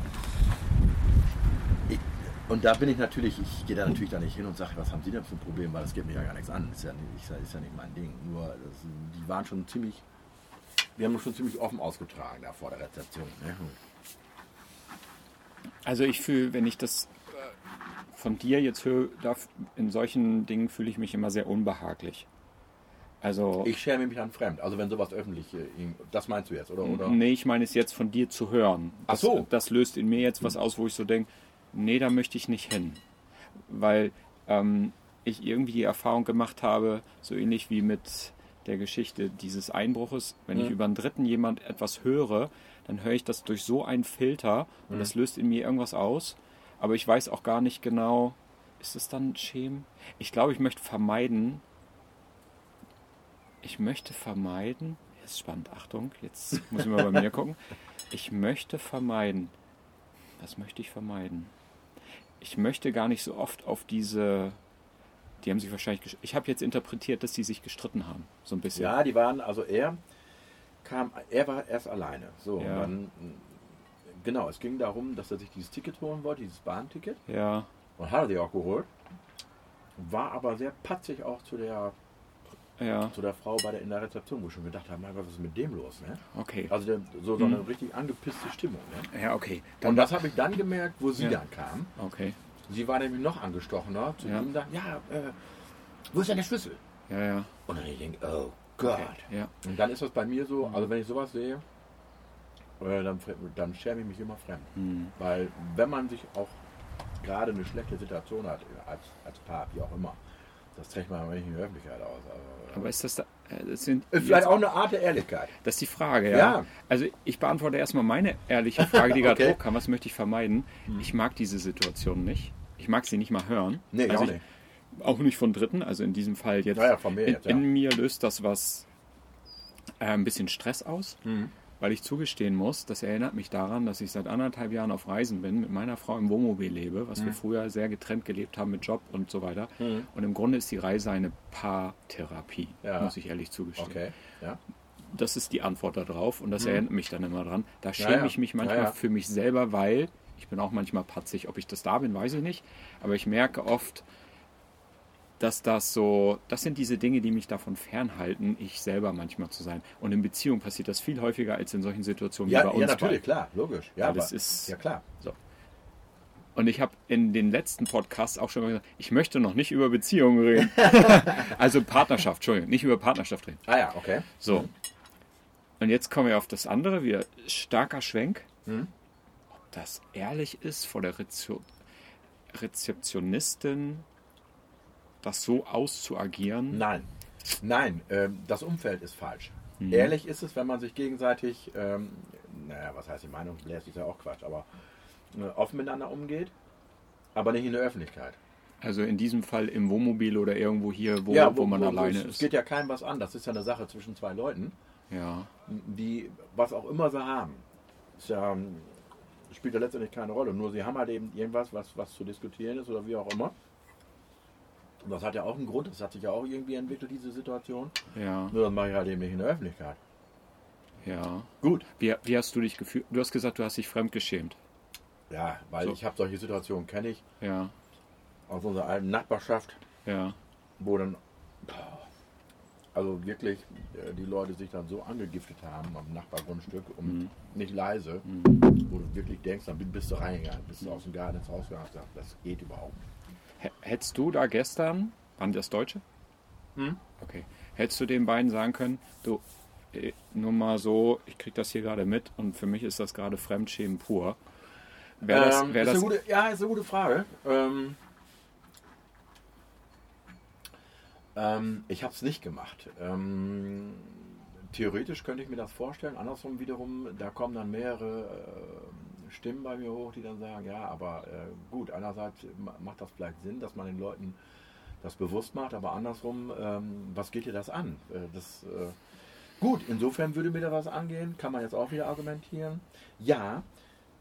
Und da bin ich natürlich, ich gehe da natürlich da nicht hin und sage, was haben Sie denn für ein Problem, weil das geht mir ja gar nichts an. Ist ja nicht, ist ja, nicht mein Ding. Nur, das, die waren schon ziemlich, wir haben uns schon ziemlich offen ausgetragen da vor der Rezeption. Ne? Also ich fühle, wenn ich das äh, von dir jetzt höre, in solchen Dingen fühle ich mich immer sehr unbehaglich. Also Ich schäme mich dann fremd. Also wenn sowas öffentlich, äh, das meinst du jetzt, oder? oder? nee, ich meine es jetzt von dir zu hören. Ach Das, so. das löst in mir jetzt was aus, wo ich so denke, nee, da möchte ich nicht hin. Weil ähm, ich irgendwie die Erfahrung gemacht habe, so ähnlich wie mit der Geschichte dieses Einbruches, wenn ich Mhm. über einen Dritten jemand etwas höre, dann höre ich das durch so einen Filter und Mhm. das löst in mir irgendwas aus. Aber ich weiß auch gar nicht genau, ist es dann Schämen? Ich glaube, ich möchte vermeiden, ich möchte vermeiden, jetzt spannend, Achtung, jetzt muss ich mal bei mir gucken. *laughs* Ich möchte vermeiden, was möchte ich vermeiden? Ich möchte gar nicht so oft auf diese. Die haben sich wahrscheinlich. Ich habe jetzt interpretiert, dass die sich gestritten haben. So ein bisschen. Ja, die waren, also er kam, er war erst alleine. So, Ja. und dann, genau, es ging darum, dass er sich dieses Ticket holen wollte, dieses Bahnticket. Ja. Und hat er sich auch geholt. War aber sehr patzig auch zu der, Ja. zu der Frau bei der, in der Rezeption, wo ich schon gedacht habe, mein Gott, was ist mit dem los? Ne? Okay. Also der, so, so eine richtig angepisste Stimmung. Ne? Ja, okay. Und das habe ich dann gemerkt, wo sie Ja. dann kam. Okay. Sie war nämlich noch angestochener. Zu Ja. ihm dann, ja, äh, wo ist denn der Schlüssel? Ja, ja. Und dann ich denke, oh Gott. Ja. Und dann ist das bei mir so, also wenn ich sowas sehe, äh, dann, dann schäme ich mich immer fremd. Hm. Weil wenn man sich auch gerade eine schlechte Situation hat, als, als Paar, wie auch immer, das trägt man aber nicht in der Öffentlichkeit aus. Also, Aber ist das da. äh, Das sind ist vielleicht auch eine Art der Ehrlichkeit. Das ist die Frage, ja. Ja. Also ich beantworte erstmal meine ehrliche Frage, die gerade Okay. Hm. hochkam. Was möchte ich vermeiden? Ich mag diese Situation nicht. Ich mag sie nicht mal hören. Nee, also auch ich, nicht. Auch nicht von Dritten. Also in diesem Fall jetzt. Ja, ja, von mir in, jetzt, ja. in mir löst das was äh, ein bisschen Stress aus. Mhm. Weil ich zugestehen muss, das erinnert mich daran, dass ich seit anderthalb Jahren auf Reisen bin, mit meiner Frau im Wohnmobil lebe, was wir Mhm. früher sehr getrennt gelebt haben mit Job und so weiter. Und im Grunde ist die Reise eine Paartherapie, Ja. muss ich ehrlich zugestehen Okay, ja. das ist die Antwort darauf und das erinnert mich dann immer dran. Da schäme Mhm. ja. ich mich manchmal für mich selber, weil ich bin auch manchmal patzig. Ob ich das da bin, weiß ich nicht. Aber ich merke oft, dass das so, das sind diese Dinge, die mich davon fernhalten, ich selber manchmal zu sein. Und in Beziehung passiert das viel häufiger als in solchen Situationen Ja, wie bei uns. ja, natürlich, beiden. klar, logisch. Ja, aber, das ist- ja klar. So. Und ich habe in den letzten Podcasts auch schon mal gesagt, ich möchte noch nicht über Beziehungen reden. *laughs* also Partnerschaft, Entschuldigung, nicht über Partnerschaft reden. Ah ja, okay. So. Und jetzt kommen wir auf das andere, wieder starker Schwenk. Mhm. Ob das ehrlich ist, vor der Rezio Rezeptionistin das so auszuagieren. Nein, nein, ähm, das Umfeld ist falsch. Mhm. Ehrlich ist es, wenn man sich gegenseitig, ähm, naja, was heißt die Meinung, bläst ist ja auch Quatsch, aber äh, offen miteinander umgeht, aber nicht in der Öffentlichkeit. Also in diesem Fall im Wohnmobil oder irgendwo hier, wo, ja, wo, man alleine es, ist. Es geht ja keinem was an, das ist ja eine Sache zwischen zwei Leuten, ja. die was auch immer sie haben. Ist ja, ähm, spielt ja letztendlich keine Rolle, nur sie haben halt eben irgendwas, was, was zu diskutieren ist oder wie auch immer. Und das hat ja auch einen Grund, das hat sich ja auch irgendwie entwickelt, diese Situation. Ja, Nur das mache ich halt eben nicht in der Öffentlichkeit. ja. Gut. Wie, wie hast du dich gefühlt? Du hast gesagt, du hast dich fremdgeschämt. Ja, weil So. ich habe solche Situationen, kenne ich Ja, aus unserer alten Nachbarschaft, ja. wo dann also wirklich äh, die Leute sich dann so angegiftet haben am Nachbargrundstück und Mhm. nicht leise, wo du wirklich denkst, dann bist du reingegangen, bist du aus dem Garten ins Haus gegangen, das geht überhaupt nicht. Hättest du da gestern, waren das Deutsche? Hm? Okay. Hättest du den beiden sagen können, du, äh, nur mal so, ich krieg das hier gerade mit und für mich ist das gerade Fremdschämen pur. Wäre das, Ähm, wär ist das eine gute, ja, ist eine gute Frage. Ähm, ähm, ich habe es nicht gemacht. Ähm, theoretisch könnte ich mir das vorstellen. Andersrum wiederum, da kommen dann mehrere äh, Stimmen bei mir hoch, die dann sagen, ja, aber äh, gut, einerseits ma- macht das vielleicht Sinn, dass man den Leuten das bewusst macht, aber andersrum, ähm, was geht dir das an? Äh, das, äh, gut, insofern würde mir da was angehen, kann man jetzt auch wieder argumentieren. Ja,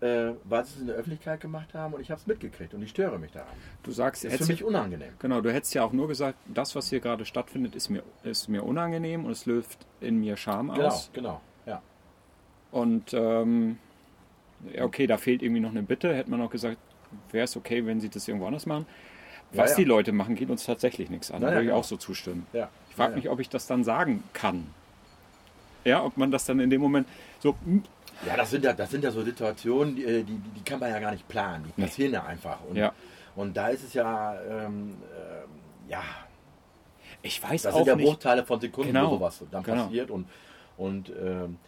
äh, weil sie es in der Öffentlichkeit gemacht haben und ich habe es mitgekriegt und ich störe mich daran. du sagst, Das ist für mich unangenehm. Genau, du hättest ja auch nur gesagt, das, was hier gerade stattfindet, ist mir, ist mir unangenehm und es löst in mir Scham Genau, aus. genau. Ja. Und ähm, ja, okay, da fehlt irgendwie noch eine Bitte. Hätte man auch gesagt, wäre es okay, wenn sie das irgendwo anders machen. Ja, Was ja. die Leute machen, geht uns tatsächlich nichts an. Ja, Da ja, würde ich genau. auch so zustimmen. ja. Ich frage ja, mich, ob ich das dann sagen kann. Ja, ob man das dann in dem Moment so, hm, Ja, das sind ja, das sind ja so Situationen, die, die, die kann man ja gar nicht planen. Die Nee. passieren ja einfach. Und, Ja. und da ist es ja, ähm, ähm, ja, ich weiß das auch sind ja nicht. Bruchteile von Sekunden, Genau. wo sowas dann Genau. passiert. Und, und ähm,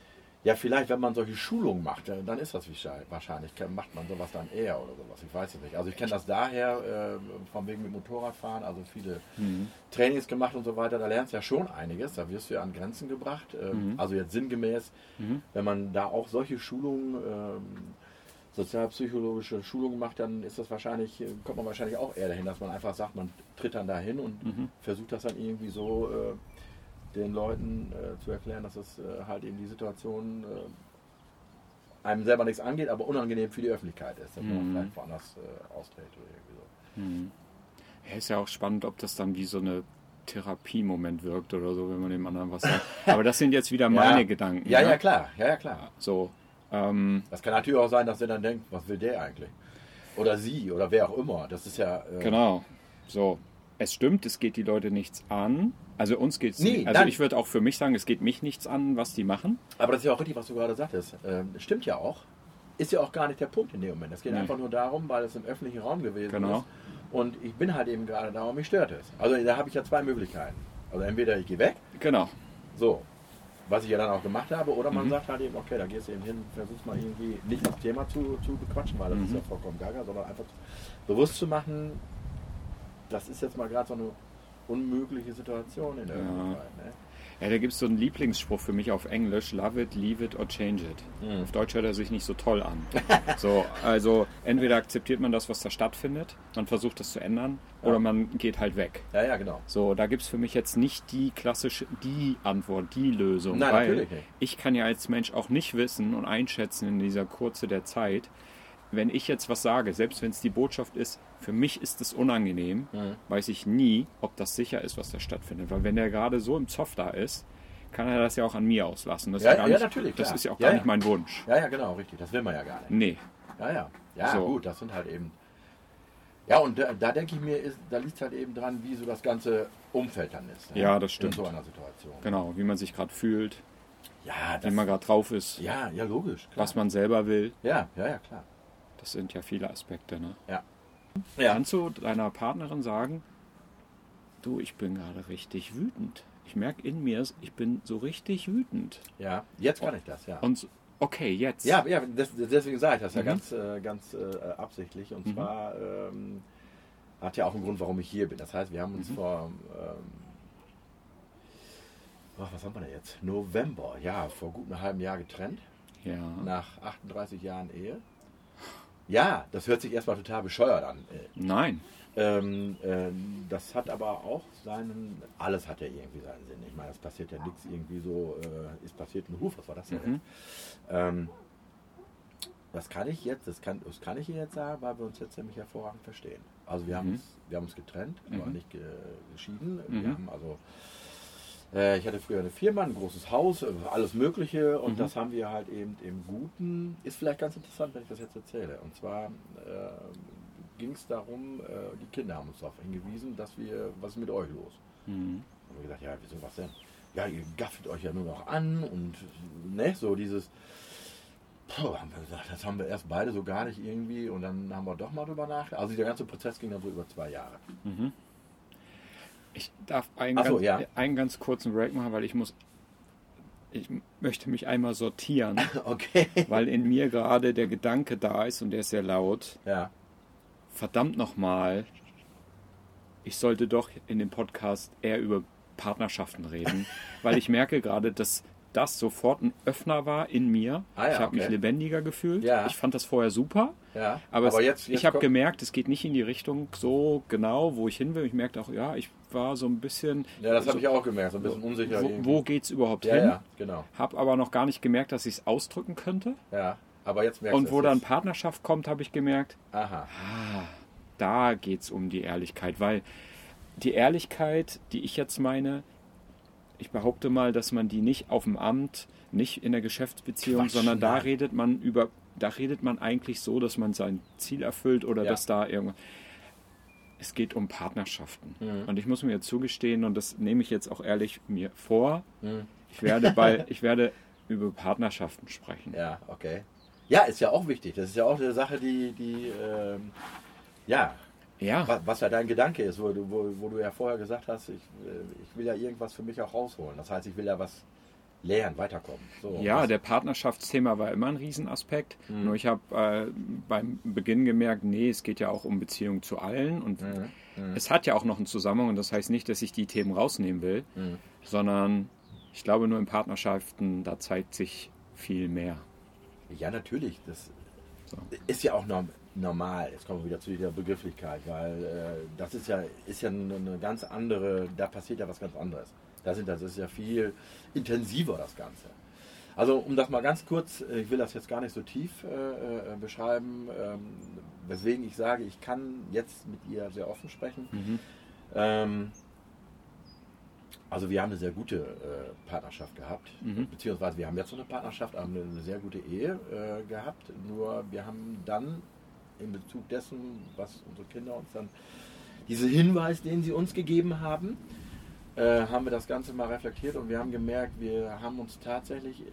ja, vielleicht, wenn man solche Schulungen macht, äh, dann ist das wahrscheinlich- macht man sowas dann eher oder sowas. Ich weiß es nicht. Also ich kenne das daher, äh, von wegen mit Motorradfahren, also viele Mhm. Trainings gemacht und so weiter, da lernst du ja schon einiges, da wirst du ja an Grenzen gebracht. Ähm, Mhm. Also jetzt sinngemäß, Mhm. wenn man da auch solche Schulungen, ähm, sozialpsychologische Schulungen macht, dann ist das wahrscheinlich, äh, kommt man wahrscheinlich auch eher dahin, dass man einfach sagt, man tritt dann dahin und Mhm. versucht das dann irgendwie so äh, den Leuten äh, zu erklären, dass es äh, halt eben die Situation äh, einem selber nichts angeht, aber unangenehm für die Öffentlichkeit ist, dass man Mhm. vielleicht woanders äh, austritt oder irgendwie so. Hm. Ja, ist ja auch spannend, ob das dann wie so eine Therapiemoment wirkt oder so, wenn man dem anderen was sagt. *laughs* Aber das sind jetzt wieder meine Ja. Gedanken. Ja, ne? ja, klar, ja, ja, klar. So, ähm, Das kann natürlich auch sein, dass er dann denkt, was will der eigentlich? Oder sie oder wer auch immer. Das ist ja. Äh, genau. So, es stimmt, es geht die Leute nichts an. Also uns geht es Nee, nicht. Also dann- ich würde auch für mich sagen, es geht mich nichts an, was die machen. Aber das ist ja auch richtig, was du gerade sagtest. Ähm, stimmt ja auch. Ist ja auch gar nicht der Punkt in dem Moment. Es geht Nee. einfach nur darum, weil es im öffentlichen Raum gewesen Genau. ist. Und ich bin halt eben gerade da und mich stört es. Also da habe ich ja zwei Möglichkeiten. Also entweder ich gehe weg, Genau. so, was ich ja dann auch gemacht habe, oder man Mhm. sagt halt eben, okay, da gehst du eben hin, versuchst mal irgendwie nicht das Thema zu, zu bequatschen, weil das ist Mhm. ja vollkommen gaga, sondern einfach bewusst zu machen, das ist jetzt mal gerade so eine unmögliche Situation in der Ja. Öffentlichkeit. Ne? Ja, da gibt es so einen Lieblingsspruch für mich auf Englisch: Love it, leave it or change it. Mhm. Auf Deutsch hört er sich nicht so toll an. *laughs* so, also entweder akzeptiert man das, was da stattfindet, man versucht das zu ändern, Ja. oder man geht halt weg. Ja, ja, genau. So, da gibt es für mich jetzt nicht die klassische, die Antwort, die Lösung. Nein, weil natürlich nicht. ich kann ja als Mensch auch nicht wissen und einschätzen in dieser Kurze der Zeit, wenn ich jetzt was sage, selbst wenn es die Botschaft ist, für mich ist es unangenehm, Mhm. weiß ich nie, ob das sicher ist, was da stattfindet. Weil wenn der gerade so im Zoff da ist, kann er das ja auch an mir auslassen. Das Ja, ist ja, ja, natürlich, Das klar. ist ja auch Ja, gar nicht mein Wunsch. Ja, ja, genau, richtig. Das will man ja gar nicht. Nee. Ja, ja. Ja, So. gut, das sind halt eben. Ja, und da, da denke ich mir, ist, da liegt halt eben dran, wie so das ganze Umfeld dann ist. ne? Ja, das stimmt. In so einer Situation. Genau, wie man sich gerade fühlt, Ja, wie das, man gerade drauf ist, ja, ja, logisch. Klar. was man selber will. Ja, ja, ja, klar. Das sind ja viele Aspekte. Ne? Ja. Kannst du deiner Partnerin sagen, du, ich bin gerade richtig wütend. Ich merke in mir, ich bin so richtig wütend. Ja, jetzt kann ich das, ja. Und okay, jetzt. Ja, ja das, deswegen sage ich das ja Mhm. ganz, äh, ganz äh, absichtlich. Und Mhm. zwar ähm, hat ja auch einen Grund, warum ich hier bin. Das heißt, wir haben uns Mhm. vor, ähm, ach, was haben wir denn jetzt? November, ja, vor gut einem halben Jahr getrennt. ja. Nach 38 Jahren Ehe. Ja, das hört sich erstmal total bescheuert an. Äh, Nein. Ähm, ähm, das hat aber auch seinen, alles hat ja irgendwie seinen Sinn. Ich meine, es passiert ja nichts irgendwie so, äh, ist passiert ein Huf, was war das denn? Mhm. Ähm, das kann ich jetzt, das kann, das kann ich hier jetzt sagen, weil wir uns jetzt nämlich hervorragend verstehen. Also wir haben Mhm. uns, wir haben uns getrennt, aber Mhm. nicht ge geschieden. Mhm. Wir haben also, äh, ich hatte früher eine Firma, ein großes Haus, äh, alles Mögliche und Mhm. das haben wir halt eben im Guten. Ist vielleicht ganz interessant, wenn ich das jetzt erzähle. Und zwar äh, ging es darum, die Kinder haben uns darauf hingewiesen, dass wir, was ist mit euch los? Mhm. haben wir gesagt, ja, wieso was denn? Ja, ihr gaffelt euch ja nur noch an und ne, so dieses. Puh, haben wir gesagt, das haben wir erst beide so gar nicht irgendwie und dann haben wir doch mal drüber nachgedacht. Also der ganze Prozess ging dann so über zwei Jahre. Mhm. Ich darf einen, so, ganz, ja. einen ganz kurzen Break machen, weil ich muss. Ich möchte mich einmal sortieren, *laughs* Okay. weil in mir gerade der Gedanke da ist und der ist sehr laut. Ja. verdammt nochmal, ich sollte doch in dem Podcast eher über Partnerschaften reden, *laughs* weil ich merke gerade, dass das sofort ein Öffner war in mir. Ah ja, ich habe mich okay. lebendiger gefühlt. Ja. Ich fand das vorher super. Ja. Aber, es, jetzt, jetzt ich habe gemerkt, es geht nicht in die Richtung so genau, wo ich hin will. Ich merkte auch, ja, ich war so ein bisschen. Ja, das habe so, ich auch gemerkt, so ein bisschen unsicher. Wo, irgendwie. wo geht's überhaupt ja, hin? ja, genau. Habe aber noch gar nicht gemerkt, dass ich es ausdrücken könnte. Ja. Aber jetzt merkst Und wo es dann jetzt. Partnerschaft kommt, habe ich gemerkt, Aha. Ah, da geht es um die Ehrlichkeit, weil die Ehrlichkeit, die ich jetzt meine, ich behaupte mal, dass man die nicht auf dem Amt, nicht in der Geschäftsbeziehung, Quatsch, sondern da redet man über, da redet man eigentlich so, dass man sein Ziel erfüllt oder Ja. dass da irgendwas. Es geht um Partnerschaften. Mhm. Und ich muss mir jetzt zugestehen, und das nehme ich jetzt auch ehrlich mir vor, Hm. ich werde bei, *laughs* ich werde über Partnerschaften sprechen. Ja, okay. Ja, ist ja auch wichtig. Das ist ja auch eine Sache, die, die ähm, ja, Ja. wa- was ja dein Gedanke ist, wo du, wo, wo du ja vorher gesagt hast, ich, äh, ich will ja irgendwas für mich auch rausholen. Das heißt, ich will ja was lernen, weiterkommen. So, Ja, was, der Partnerschaftsthema war immer ein Riesenaspekt. Mhm. Nur ich habe äh, beim Beginn gemerkt, nee, es geht ja auch um Beziehung zu allen. Und Mhm. Mhm. es hat ja auch noch einen Zusammenhang. Und das heißt nicht, dass ich die Themen rausnehmen will, Mhm. sondern ich glaube nur in Partnerschaften, da zeigt sich viel mehr. Ja, natürlich. Das So. ist ja auch norm normal. Jetzt kommen wir wieder zu dieser Begrifflichkeit, weil äh, das ist ja, ist ja eine, ganz andere, da passiert ja was ganz anderes. Da sind, das ist ja viel intensiver, das Ganze. Also um das mal ganz kurz, äh, ich will das jetzt gar nicht so tief äh, äh, beschreiben, ähm, weswegen ich sage, ich kann jetzt mit ihr sehr offen sprechen. Mhm. Ähm, also wir haben eine sehr gute äh, Partnerschaft gehabt, Mhm. beziehungsweise wir haben jetzt so eine Partnerschaft, haben eine sehr gute Ehe äh, gehabt. Nur wir haben dann in Bezug dessen, was unsere Kinder uns dann, diese Hinweis, den sie uns gegeben haben, äh, haben wir das Ganze mal reflektiert und wir haben gemerkt, wir haben uns tatsächlich, äh,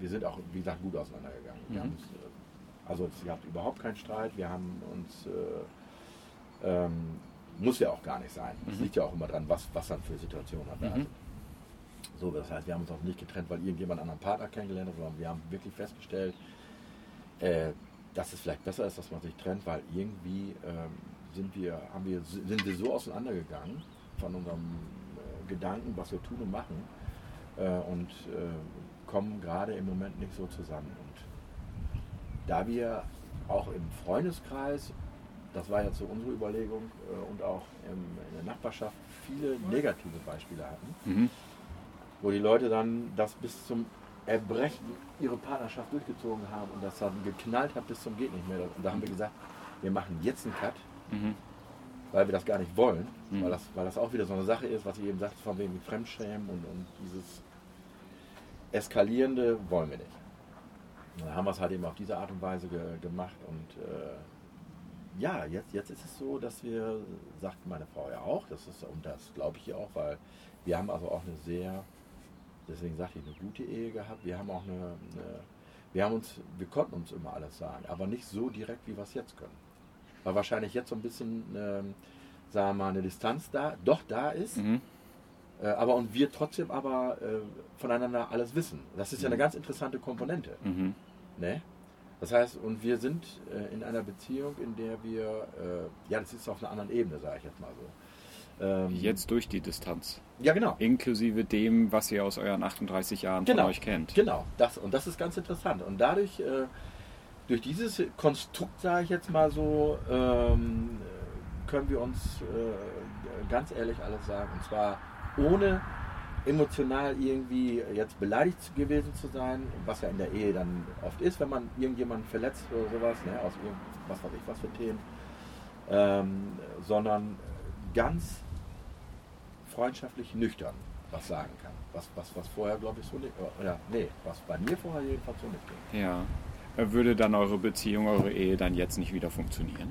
wir sind auch, wie gesagt, gut auseinandergegangen. Wir Mhm. haben uns, äh, also es gab überhaupt keinen Streit, wir haben uns, äh, ähm, muss ja auch gar nicht sein. Es Mhm. liegt ja auch immer dran, was, was dann für Situationen hat. Mhm. Also, so, das heißt, wir haben uns auch nicht getrennt, weil irgendjemand einen anderen Partner kennengelernt hat, sondern wir haben wirklich festgestellt, äh, dass es vielleicht besser ist, dass man sich trennt, weil irgendwie ähm, sind, wir, haben wir, sind wir so auseinandergegangen von unserem äh, Gedanken, was wir tun und machen äh, und äh, kommen gerade im Moment nicht so zusammen. Und da wir auch im Freundeskreis, das war jetzt so unsere Überlegung, äh, und auch im, in der Nachbarschaft viele negative Beispiele hatten, Mhm. wo die Leute dann das bis zum Erbrechen ihre Partnerschaft durchgezogen haben und das dann geknallt hat bis zum geht nicht mehr. Und da haben wir gesagt, wir machen jetzt einen Cut, Mhm. weil wir das gar nicht wollen, Mhm. weil, das, weil das auch wieder so eine Sache ist, was ich eben sagte, von wegen Fremdschämen und, und dieses Eskalierende wollen wir nicht. Und dann haben wir es halt eben auf diese Art und Weise ge gemacht und äh, ja, jetzt, jetzt ist es so, dass wir, sagt meine Frau ja auch, das ist, und das glaube ich ihr auch, weil wir haben also auch eine sehr, deswegen sagte ich, eine gute Ehe gehabt. Wir haben auch eine, eine wir haben uns, wir konnten uns immer alles sagen, aber nicht so direkt, wie wir es jetzt können. Weil wahrscheinlich jetzt so ein bisschen, ähm, sagen wir mal, eine Distanz da, doch da ist, Mhm. äh, aber und wir trotzdem aber äh, voneinander alles wissen. Das ist ja eine Mhm. ganz interessante Komponente. Mhm. Ne? Das heißt, und wir sind äh, in einer Beziehung, in der wir, äh, ja, das ist auf einer anderen Ebene, sage ich jetzt mal so. Ähm, Jetzt durch die Distanz. Ja, genau. Inklusive dem, was ihr aus euren 38 Jahren Genau. von euch kennt. Genau, das, und das ist ganz interessant. Und dadurch, äh, durch dieses Konstrukt, sage ich jetzt mal so, ähm, können wir uns äh, ganz ehrlich alles sagen. Und zwar ohne emotional irgendwie jetzt beleidigt gewesen zu sein, was ja in der Ehe dann oft ist, wenn man irgendjemanden verletzt oder sowas, ne, aus was weiß ich, was für Themen, ähm, sondern ganz freundschaftlich nüchtern was sagen kann. Was, was, was vorher, glaube ich, so nicht, oder nee, was bei mir vorher jedenfalls so nicht ging. Ja. Äh, Würde dann eure Beziehung, eure Ehe dann jetzt nicht wieder funktionieren?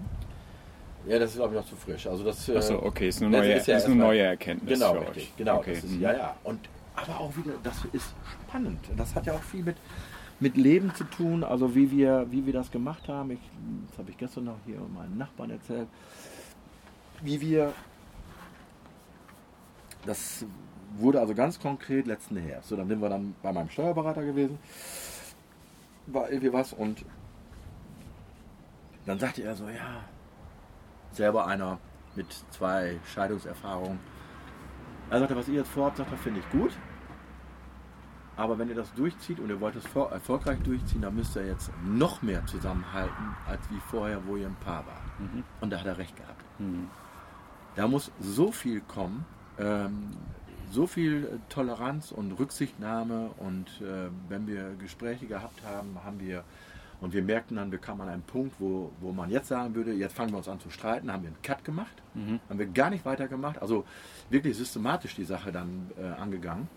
Ja, das ist, glaube ich, noch zu frisch. Also das, äh, Achso, okay, ist eine neue, ist ja ist eine neue Erkenntnis Genau, für richtig. euch. Genau, okay. ist, mhm. ja, ja. Und, aber auch wieder, das ist spannend. Das hat ja auch viel mit, mit Leben zu tun, also wie wir, wie wir das gemacht haben. Ich, das habe ich gestern noch hier meinen Nachbarn erzählt. Wie wir, das wurde also ganz konkret letzten Herbst. So, dann sind wir dann bei meinem Steuerberater gewesen. War irgendwie was und dann sagte er so, ja, selber einer mit zwei Scheidungserfahrungen. Er sagte, was ihr jetzt vorhabt, sagt er, finde ich gut. Aber wenn ihr das durchzieht und ihr wollt es erfolgreich durchziehen, dann müsst ihr jetzt noch mehr zusammenhalten, als wie vorher, wo ihr ein Paar wart. Mhm. Und da hat er recht gehabt. Mhm. Da muss so viel kommen, ähm, so viel äh, Toleranz und Rücksichtnahme und äh, wenn wir Gespräche gehabt haben, haben wir und wir merkten dann, wir kamen an einen Punkt, wo, wo man jetzt sagen würde, jetzt fangen wir uns an zu streiten, haben wir einen Cut gemacht, Mhm. haben wir gar nicht weitergemacht, also wirklich systematisch die Sache dann äh, angegangen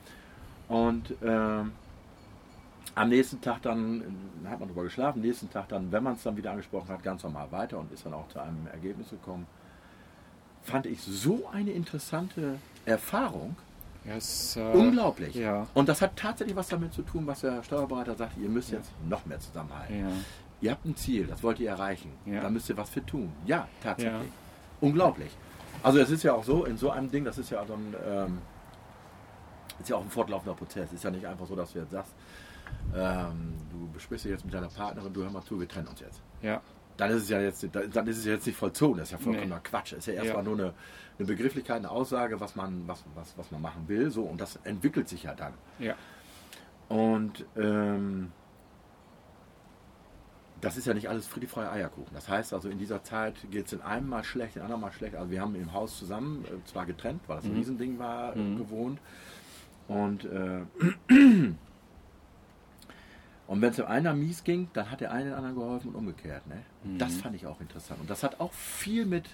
und ähm, am nächsten Tag dann, äh, hat man darüber geschlafen, am nächsten Tag dann, wenn man es dann wieder angesprochen hat, ganz normal weiter und ist dann auch zu einem Ergebnis gekommen. Fand ich so eine interessante Erfahrung. Ja, es, äh, Unglaublich. Ja. Und das hat tatsächlich was damit zu tun, was der Steuerberater sagt, ihr müsst Ja. jetzt noch mehr zusammenhalten. Ja. Ihr habt ein Ziel, das wollt ihr erreichen. Da müsst ihr was für tun. Ja, tatsächlich. Unglaublich. Also es ist ja auch so, in so einem Ding, das ist ja so ein, ähm, ist ja auch ein fortlaufender Prozess. Ist ja nicht einfach so, dass du jetzt sagst, ähm, du besprichst dich jetzt mit deiner Partnerin, du hör mal zu, wir trennen uns jetzt. Ja. Dann ist es ja jetzt, dann ist es ja jetzt nicht vollzogen, das ist ja vollkommener Nee. Quatsch. Es ist ja Ja. erstmal nur eine, eine Begrifflichkeit, eine Aussage, was man, was, was, was man machen will. So, und das entwickelt sich ja dann. Ja. Und ähm, das ist ja nicht alles friedefreie Eierkuchen. Das heißt also, in dieser Zeit geht es in einem mal schlecht, in anderen mal schlecht. Also wir haben im Haus zusammen, äh, zwar getrennt, weil das ein Mhm. Riesending war, äh, Mhm. gewohnt. Und äh, Und wenn es dem einen mies ging, dann hat der eine den anderen geholfen und umgekehrt. Ne? Mhm. Das fand ich auch interessant. Und das hat auch viel mit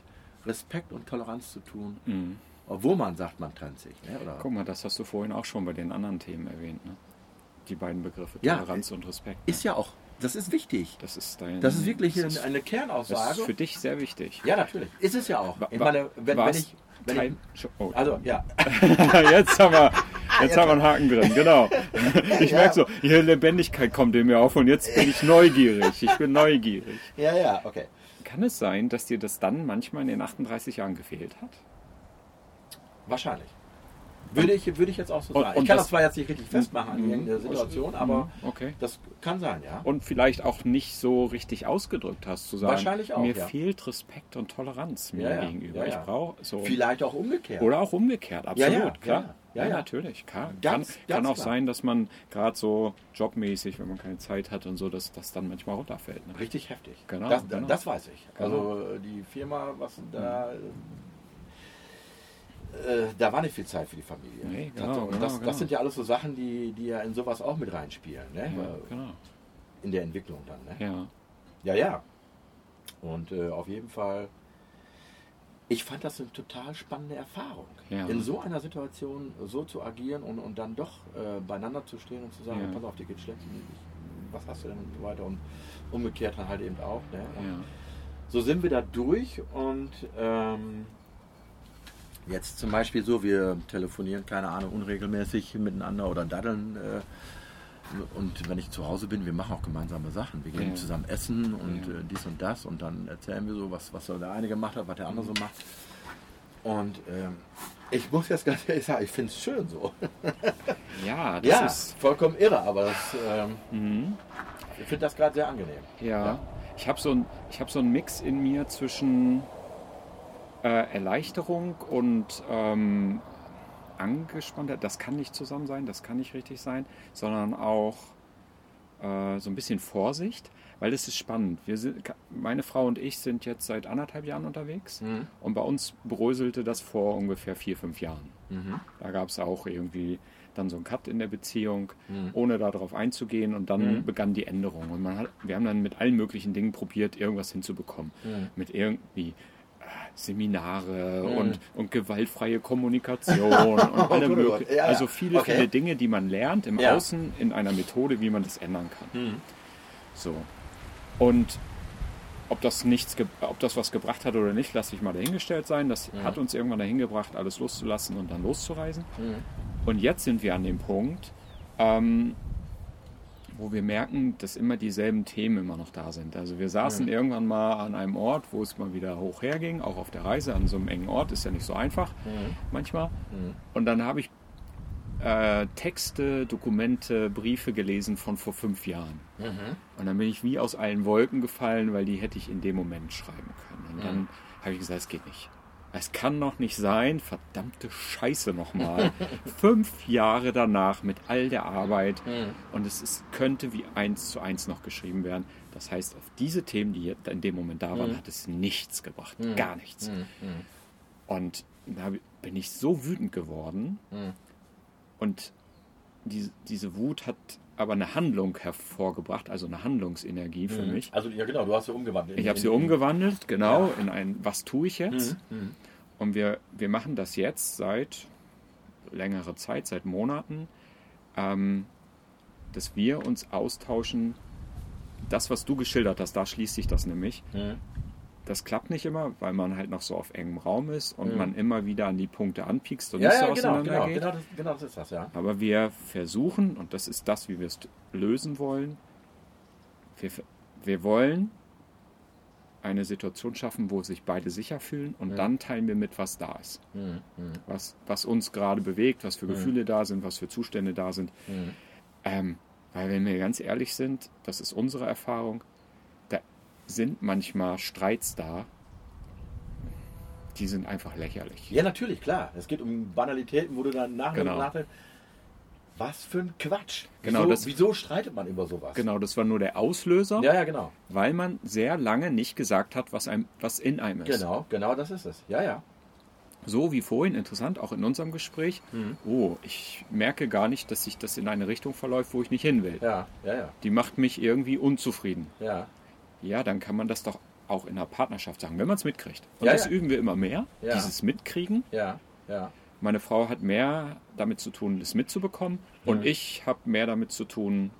Respekt und Toleranz zu tun, Mhm. obwohl man sagt, man trennt sich. Ne? Oder? Guck mal, das hast du vorhin auch schon bei den anderen Themen erwähnt. Ne? Die beiden Begriffe Ja, Toleranz und Respekt. Ist ja auch, das ist wichtig. Das ist dein. Das ist wirklich das eine, ist, eine das Kernaussage. ist für dich sehr wichtig. ja, natürlich. Ist es ja auch. Ich meine, wenn, wenn ich. Wenn ich oh. also, ja. *laughs* jetzt haben wir, *laughs* jetzt haben wir einen Haken drin, genau. *laughs* Ich merke so, hier Lebendigkeit kommt in mir auf und jetzt bin ich neugierig. Ich bin neugierig. *laughs* Ja, ja, okay. Kann es sein, dass dir das dann manchmal in den 38 Jahren gefehlt hat? Wahrscheinlich. Würde ich, würde ich jetzt auch so Und- sagen. und ich kann das- das zwar jetzt nicht richtig festmachen an Mhm. irgendeine Situation, aber Mhm, okay. das kann sein, ja. Und vielleicht auch nicht so richtig ausgedrückt hast, zu sagen, Wahrscheinlich auch, mir ja. fehlt Respekt und Toleranz mir Ja, ja, gegenüber. Ich brauche so. Vielleicht auch umgekehrt. Oder auch umgekehrt, absolut, klar. Ja, Ja, ja, natürlich. Klar. Ganz- kann, ganz kann auch klar. sein, dass man gerade so jobmäßig, wenn man keine Zeit hat und so, dass das dann manchmal runterfällt. Ne? Richtig heftig. Genau, Das, genau. das weiß ich. Genau. Also äh, die Firma, was da. Äh, da war nicht viel Zeit für die Familie. Nee, Das- genau, und genau, das, genau. das sind ja alles so Sachen, die, die ja in sowas auch mit reinspielen. Ne? Weil- genau. In der Entwicklung dann. Ne? Ja. Ja, ja. Und äh, auf jeden Fall, ich fand das eine total spannende Erfahrung. Ja. In so einer Situation so zu agieren und, und dann doch äh, beieinander zu stehen und zu sagen, Ja. pass auf, dir geht schlecht, was hast du denn und so weiter. Und umgekehrt dann halt eben auch. Ne? Ja. So sind wir da durch und ähm, jetzt zum Beispiel so, wir telefonieren, keine Ahnung, unregelmäßig miteinander oder daddeln. Äh, und wenn ich zu Hause bin, wir machen auch gemeinsame Sachen. Wir gehen Ja. zusammen essen und Ja. äh, dies und das und dann erzählen wir so, was, was der eine gemacht hat, was der andere so macht. Und ähm, ich muss jetzt ganz ehrlich sagen, ich finde es schön so. *laughs* ja, das ja, ist. vollkommen irre, aber das, ähm, Mhm. ich finde das gerade sehr angenehm. Ja, ich habe so, ein, ich hab so einen Mix in mir zwischen äh, Erleichterung und ähm, Angespanntheit. Das kann nicht zusammen sein, das kann nicht richtig sein, sondern auch äh, so ein bisschen Vorsicht, weil es ist spannend. Wir sind, meine Frau und ich sind jetzt seit anderthalb Jahren unterwegs Mhm. und bei uns bröselte das vor ungefähr vier, fünf Jahren. Mhm. Da gab es auch irgendwie dann so einen Cut in der Beziehung, Mhm. ohne darauf einzugehen. Und dann Mhm. begann die Änderung. Und man hat, wir haben dann mit allen möglichen Dingen probiert, irgendwas hinzubekommen. Mhm. Mit irgendwie Seminare Mhm. und, und gewaltfreie Kommunikation *laughs* und alle möglichen. ja. Also viele, Okay. viele Dinge, die man lernt im Ja. Außen in einer Methode, wie man das ändern kann. Mhm. So. Und ob das nichts, ob das was gebracht hat oder nicht, lasse ich mal dahingestellt sein. Das Mhm. hat uns irgendwann dahin gebracht, alles loszulassen und dann loszureisen. Mhm. Und jetzt sind wir an dem Punkt, ähm, wo wir merken, dass immer dieselben Themen immer noch da sind. Also wir saßen Mhm. irgendwann mal an einem Ort, wo es mal wieder hoch herging, auch auf der Reise an so einem engen Ort, ist ja nicht so einfach Mhm. manchmal. Und dann habe ich äh, Texte, Dokumente, Briefe gelesen von vor fünf Jahren. Mhm. Und dann bin ich wie aus allen Wolken gefallen, weil die hätte ich in dem Moment schreiben können. Und dann Mhm. habe ich gesagt, es geht nicht. Es kann doch nicht sein, verdammte Scheiße nochmal. *laughs* Fünf Jahre danach mit all der Arbeit Mhm. und es ist, könnte wie eins zu eins noch geschrieben werden. Das heißt, auf diese Themen, die jetzt in dem Moment da waren, Mhm. hat es nichts gebracht. Mhm. Gar nichts. Und da bin ich so wütend geworden und die, diese Wut hat aber eine Handlung hervorgebracht, also eine Handlungsenergie für Mhm. mich. Also ja genau, du hast sie umgewandelt. Ich habe sie umgewandelt, genau, in ein Was tue ich jetzt? Mhm. Und wir, wir machen das jetzt seit längerer Zeit, seit Monaten, ähm, dass wir uns austauschen. Das, was du geschildert hast, da schließt sich das nämlich. Mhm. Das klappt nicht immer, weil man halt noch so auf engem Raum ist und Mhm. man immer wieder an die Punkte anpiekst und Ja, nicht so ja, genau, genau, auseinandergeht. genau, das, genau das ist das, ja. Aber wir versuchen, und das ist das, wie wir es lösen wollen, wir, wir wollen eine Situation schaffen, wo sich beide sicher fühlen und Mhm. dann teilen wir mit, was da ist. Mhm. Was, was uns gerade bewegt, was für Mhm. Gefühle da sind, was für Zustände da sind. Ähm, weil wenn wir ganz ehrlich sind, das ist unsere Erfahrung, sind manchmal Streits da, die sind einfach lächerlich. Ja, natürlich, klar. Es geht um Banalitäten, wo du dann nach Genau. und nach was für ein Quatsch. Genau, wieso, das- wieso streitet man über sowas? Genau, das war nur der Auslöser. Ja, ja, genau. weil man sehr lange nicht gesagt hat, was, einem, was in einem ist. Genau, genau das ist es. Ja, ja. so wie vorhin, interessant, auch in unserem Gespräch, oh, ich merke gar nicht, dass sich das in eine Richtung verläuft, wo ich nicht hin will. Ja, ja, ja, Die macht mich irgendwie unzufrieden. ja. Ja, dann kann man das doch auch in einer Partnerschaft sagen, wenn man es mitkriegt. Und Ja, das ja. üben wir immer mehr, Ja. dieses Mitkriegen. Ja, ja. Meine Frau hat mehr damit zu tun, das mitzubekommen. Und ich habe mehr damit zu tun,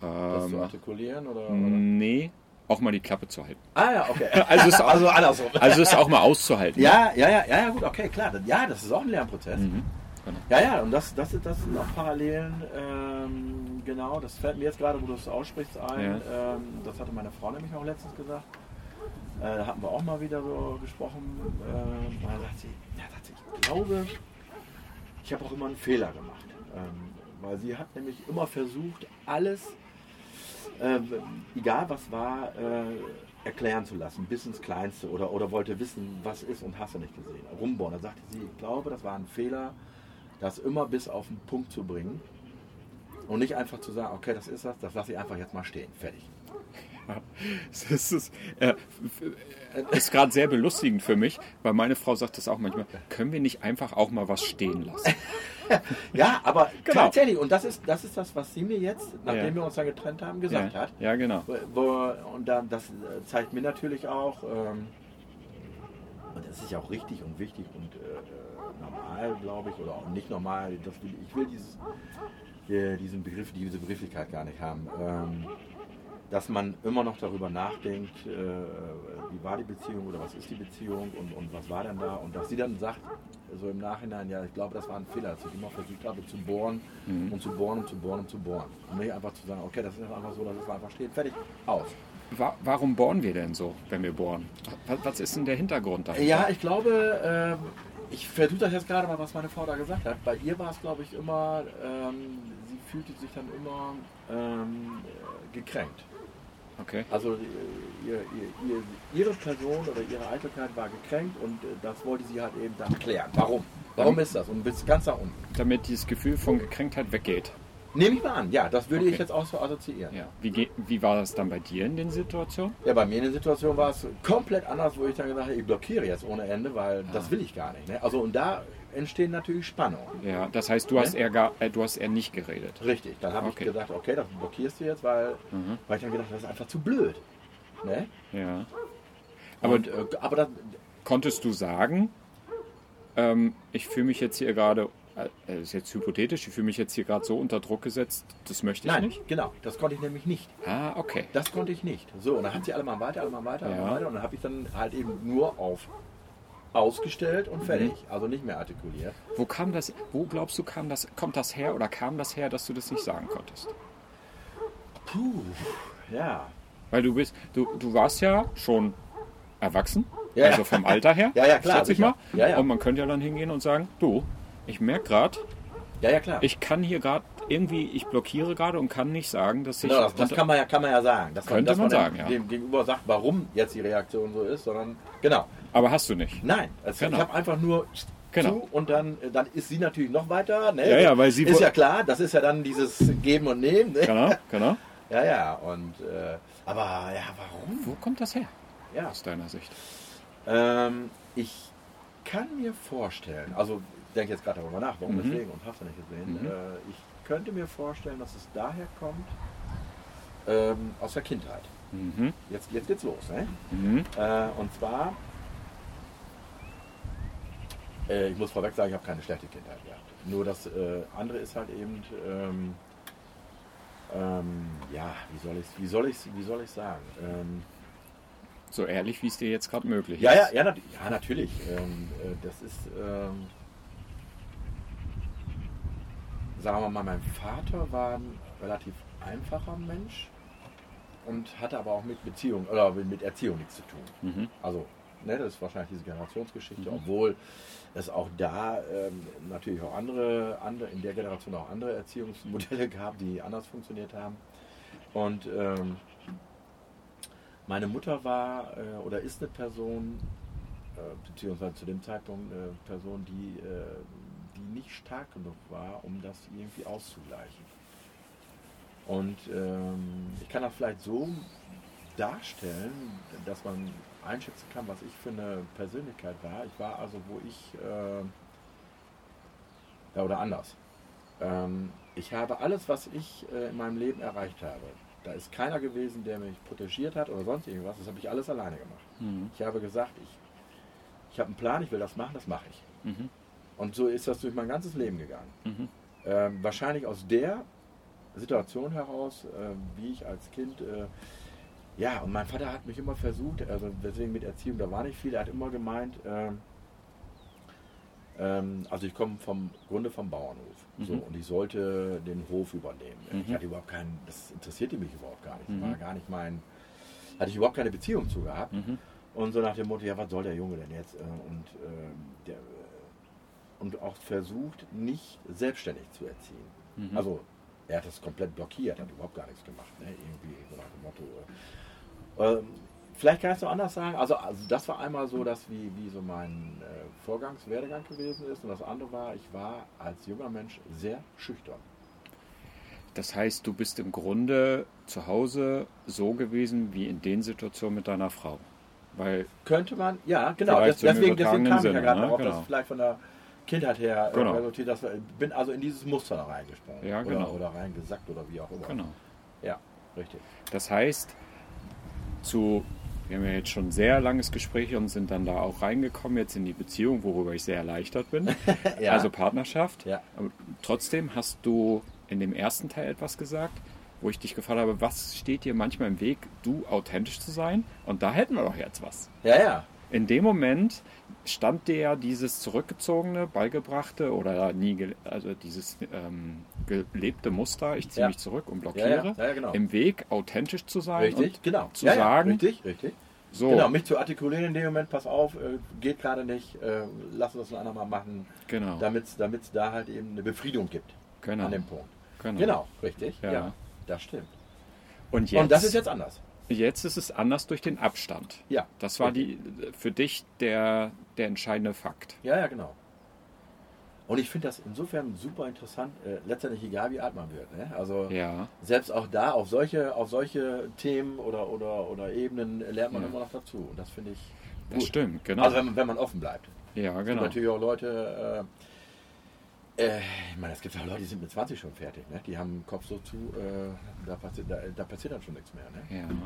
Das zu ähm, artikulieren oder? oder? nee, auch mal die Klappe zu halten. Ah ja, okay. *laughs* Also es, *laughs* auch, Also andersrum. also es auch mal auszuhalten. Ja, ja, ja, ja, ja, gut, okay, klar. Ja, das ist auch ein Lernprozess. Mhm. Genau. Ja, ja, und das, das, das sind auch Parallelen, ähm, genau, das fällt mir jetzt gerade, wo du es aussprichst, ein. Ja. Ähm, das hatte meine Frau nämlich auch letztens gesagt. Äh, da hatten wir auch mal wieder so gesprochen. Äh, da sagt sie, ja, sagt sie, ich glaube, ich habe auch immer einen Fehler gemacht. Ähm, weil sie hat nämlich immer versucht, alles, äh, egal was war, äh, erklären zu lassen, bis ins Kleinste oder, oder wollte wissen, was ist und hast du nicht gesehen. Rumbauen. Da sagte sie, ich glaube, das war ein Fehler, das immer bis auf den Punkt zu bringen und nicht einfach zu sagen, okay, das ist das, das lasse ich einfach jetzt mal stehen, fertig. *laughs* Das ist, äh, ist gerade sehr belustigend für mich, weil meine Frau sagt das auch manchmal. Können wir nicht einfach auch mal was stehen lassen? *laughs* Ja, aber *laughs* Genau. tatsächlich, und das ist, das ist das, was sie mir jetzt, nachdem Ja. wir uns dann getrennt haben, gesagt ja, hat. ja, genau. Und dann, das äh, zeigt mir natürlich auch, ähm, und das ist ja auch richtig und wichtig und äh, äh, normal, glaube ich, oder auch nicht normal. Das will, ich will dieses, äh, diesen Begriff, diese Begrifflichkeit gar nicht haben. Ähm, dass man immer noch darüber nachdenkt, äh, wie war die Beziehung oder was ist die Beziehung und, und was war denn da und dass sie dann sagt, so im Nachhinein, ja, ich glaube, das war ein Fehler, dass ich immer versucht habe zu bohren und zu bohren und zu bohren und zu bohren. Und nicht einfach zu sagen, okay, das ist einfach so, das ist einfach stehen, fertig, aus. Wa warum bohren wir denn so, wenn wir bohren? Was, ist denn der Hintergrund dahinter? Ja, ich glaube, ähm, ich versuche das jetzt gerade mal, was meine Frau da gesagt hat. Bei ihr war es, glaube ich, immer, ähm, fühlte sich dann immer ähm, äh, gekränkt. Okay. Also äh, ihr, ihr, ihr, ihre Person oder ihre Eitelkeit war gekränkt und äh, das wollte sie halt eben dann klären. Warum? Warum ist das? Und bis ganz da unten. Damit dieses Gefühl von Gekränktheit weggeht. Nehme ich mal an, ja, das würde Okay. ich jetzt auch so assoziieren. Ja. Wie, ge- wie war das dann bei dir in den Situationen? Ja, bei mir in der Situation war es komplett anders, wo ich dann gesagt habe, ich blockiere jetzt ohne Ende, weil das will ich gar nicht. Ne? Also und da entstehen natürlich Spannungen. Ja, das heißt, du hast eher, gar, äh, du hast eher nicht geredet. Richtig. Dann habe Okay. ich gesagt, okay, das blockierst du jetzt, weil, Mhm. weil ich dann gedacht habe, das ist einfach zu blöd. Ne? Ja. Aber, Aber und, äh, aber das, konntest du sagen, ähm, ich fühle mich jetzt hier gerade, äh, das ist jetzt hypothetisch, ich fühle mich jetzt hier gerade so unter Druck gesetzt, das möchte ich nein, nicht? genau, das konnte ich nämlich nicht. Ah, okay. Das konnte ich nicht. So, und dann hat sie alle mal weiter, alle mal weiter, alle Ja. mal weiter. Und dann habe ich dann halt eben nur auf ausgestellt und fertig. Mhm. Also nicht mehr artikuliert. Wo kam das, wo glaubst du, kam das, kommt das her oder kam das her, dass du das nicht sagen konntest? Puh, ja. Weil du bist, du, du warst ja schon erwachsen, Ja, also ja. vom Alter her, *laughs* Ja, ja, klar, schätze ich mal. Ja, ja. Und man könnte ja dann hingehen und sagen, du, ich merke gerade, Ja, ja, klar. ich kann hier gerade irgendwie, ich blockiere gerade und kann nicht sagen, dass ich. Genau, das, das kann, man ja, kann man ja sagen. Dass Könnte dass man dem, sagen, ja. dem Gegenüber sagt, warum jetzt die Reaktion so ist, sondern genau. Aber hast du nicht. Nein, also Genau. ich habe einfach nur Genau. zu und dann, dann ist sie natürlich noch weiter. Ne? Ja, ja, weil sie ist ja klar, das ist ja dann dieses Geben und Nehmen. Ne? Genau, genau. *laughs* Ja, ja, und äh, aber ja, warum? Wo kommt das her, Ja, aus deiner Sicht? ähm, ich kann mir vorstellen, also ich denke jetzt gerade darüber nach, warum Mhm. deswegen und hast du nicht gesehen. Mhm. Äh, ich könnte mir vorstellen, dass es daher kommt ähm, aus der Kindheit. Mhm. Jetzt, jetzt geht's los. Ne? Mhm. Äh, und zwar, äh, ich muss vorweg sagen, ich habe keine schlechte Kindheit gehabt. Nur das äh, andere ist halt eben, ähm, ähm, ja, wie soll ich wie soll ich's, wie soll ich sagen? Ähm, So ehrlich, wie es dir jetzt gerade möglich ja, ist. ja, ja, nat ja, natürlich. Ähm, äh, das ist, ähm, sagen wir mal, mein Vater war ein relativ einfacher Mensch und hatte aber auch mit Beziehung oder mit Erziehung nichts zu tun. Mhm. Also, ne, das ist wahrscheinlich diese Generationsgeschichte, Mhm. obwohl es auch da ähm, natürlich auch andere, andere, in der Generation auch andere Erziehungsmodelle *laughs* gab, die anders funktioniert haben. Und ähm, meine Mutter war äh, oder ist eine Person, äh, beziehungsweise zu dem Zeitpunkt eine Person, die, äh, die nicht stark genug war, um das irgendwie auszugleichen. Und ähm, ich kann das vielleicht so darstellen, dass man einschätzen kann, was ich für eine Persönlichkeit war. Ich war also, wo ich, äh, ja oder anders. Ähm, ich habe alles, was ich äh, in meinem Leben erreicht habe. Da ist keiner gewesen, der mich protegiert hat oder sonst irgendwas. Das habe ich alles alleine gemacht. Mhm. Ich habe gesagt, ich, ich habe einen Plan, ich will das machen, das mache ich. Mhm. Und so ist das durch mein ganzes Leben gegangen. Mhm. Ähm, wahrscheinlich aus der Situation heraus, äh, wie ich als Kind, äh, ja, und mein Vater hat mich immer versucht, also deswegen mit Erziehung, da war nicht viel, er hat immer gemeint, ähm, ähm, also ich komme vom Grunde vom Bauernhof. So, Mhm. und ich sollte den Hof übernehmen. Ich Mhm. hatte überhaupt keinen, das interessierte mich überhaupt gar nicht. Mhm. war gar nicht mein, hatte ich überhaupt keine Beziehung zu gehabt. Mhm. Und so nach dem Motto, ja, was soll der Junge denn jetzt? Äh, Und, ähm, der, äh, und auch versucht, nicht selbstständig zu erziehen. Mhm. Also er hat das komplett blockiert, hat überhaupt gar nichts gemacht. Ne? Irgendwie so nach dem Motto. Äh, ähm, vielleicht kann ich es noch anders sagen. Also, also das war einmal so, dass wie, wie so mein äh, Vorgangswerdegang gewesen ist. Und das andere war, ich war als junger Mensch sehr schüchtern. Das heißt, du bist im Grunde zu Hause so gewesen wie in den Situationen mit deiner Frau. Weil, Könnte man, ja, genau. Das, deswegen, deswegen kam ich ja gerade ne? darauf, Genau. dass vielleicht von der Kindheit her äh, Genau. resultiert, dass wir, bin also in dieses Muster da reingesprungen. Ja, genau. oder, oder reingesackt oder wie auch immer. genau. Ja, richtig. Das heißt, zu, wir haben ja jetzt schon ein sehr langes Gespräch und sind dann da auch reingekommen, jetzt in die Beziehung, worüber ich sehr erleichtert bin. *laughs* Ja. Also Partnerschaft. Ja. Aber trotzdem hast du in dem ersten Teil etwas gesagt, wo ich dich gefragt habe, was steht dir manchmal im Weg, du authentisch zu sein? Und da hätten wir doch jetzt was. Ja, ja. In dem Moment stand dir ja dieses zurückgezogene, beigebrachte oder nie, also dieses ähm, gelebte Muster, ich ziehe Ja. mich zurück und blockiere, ja, ja, genau. im Weg authentisch zu sein Richtig, und genau. zu sagen, richtig, richtig. so, Genau, mich zu artikulieren in dem Moment, pass auf, äh, geht gerade nicht, äh, lass uns das ein andermal machen, genau, damit es da halt eben eine Befriedung gibt genau, an dem Punkt. genau. Genau, richtig. Ja. Ja. das stimmt. Und jetzt, Und das ist jetzt anders. Jetzt ist es anders durch den Abstand. Ja. Das war die für dich der, der entscheidende Fakt. Ja, ja, genau. Und ich finde das insofern super interessant, äh, letztendlich egal wie alt man wird. Ne? Also Ja, selbst auch da auf solche, auf solche Themen oder, oder, oder Ebenen lernt man Ja. immer noch dazu. Und das finde ich das gut. stimmt, genau. Also wenn man, wenn man offen bleibt. ja, Es gibt genau. natürlich auch Leute, äh, äh, ich meine, es gibt auch Leute, die sind mit 20 schon fertig. Ne? Die haben den Kopf so zu, äh, da, passiert, da, da passiert dann schon nichts mehr. Ne? Ja, das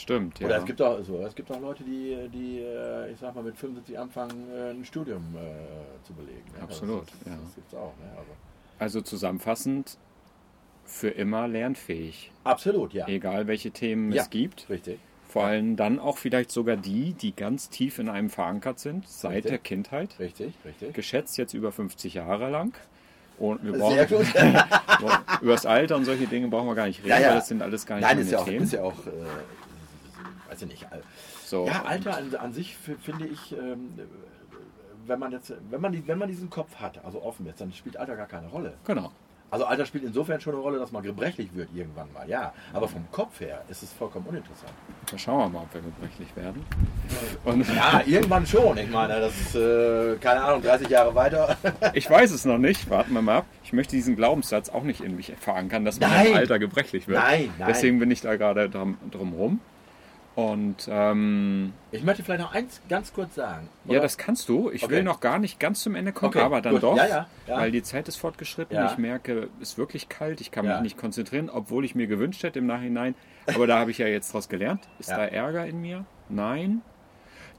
stimmt. Ja. Oder es gibt auch so, es gibt auch Leute, die, die äh, ich sag mal, mit 75 anfangen, äh, ein Studium äh, zu belegen. Ne? Absolut, Das, das, ja. das gibt's auch. Ne? Also, also zusammenfassend, für immer lernfähig. absolut, ja. Egal welche Themen Ja. es gibt. Richtig. Vor allem dann auch vielleicht sogar die, die ganz tief in einem verankert sind, seit Richtig. der Kindheit. Richtig, richtig. Geschätzt jetzt über 50 Jahre lang. Und wir brauchen, Sehr gut. *laughs* über das Alter und solche Dinge brauchen wir gar nicht reden, Ja, ja. weil das sind alles gar nicht Nein, ist ja auch, ist ja auch äh, weiß ich nicht. so. Ja, Alter an, an sich finde ich, ähm, wenn man jetzt, wenn man, die, wenn man diesen Kopf hat, also offen ist, dann spielt Alter gar keine Rolle. Genau. Also Alter spielt insofern schon eine Rolle, dass man gebrechlich wird irgendwann mal, ja. Aber vom Kopf her ist es vollkommen uninteressant. Dann schauen wir mal, ob wir gebrechlich werden. *laughs* Und Ja, irgendwann schon. Ich meine, das ist, äh, keine Ahnung, 30 Jahre weiter. *laughs* ich weiß es noch nicht. Warten wir mal ab. Ich möchte diesen Glaubenssatz auch nicht in mich verankern, dass man im Alter gebrechlich wird. Nein, nein. Deswegen bin ich da gerade drum, drum rum. Und ähm, Ich möchte vielleicht noch eins ganz kurz sagen. ja, Oder? das kannst du. Ich Okay. will noch gar nicht ganz zum Ende kommen, Okay, aber dann gut. doch, Ja, ja, ja. weil die Zeit ist fortgeschritten. Ja. Ich merke, es ist wirklich kalt. Ich kann Ja. mich nicht konzentrieren, obwohl ich mir gewünscht hätte im Nachhinein. Aber da habe ich ja jetzt draus gelernt. Ist Ja. da Ärger in mir? Nein.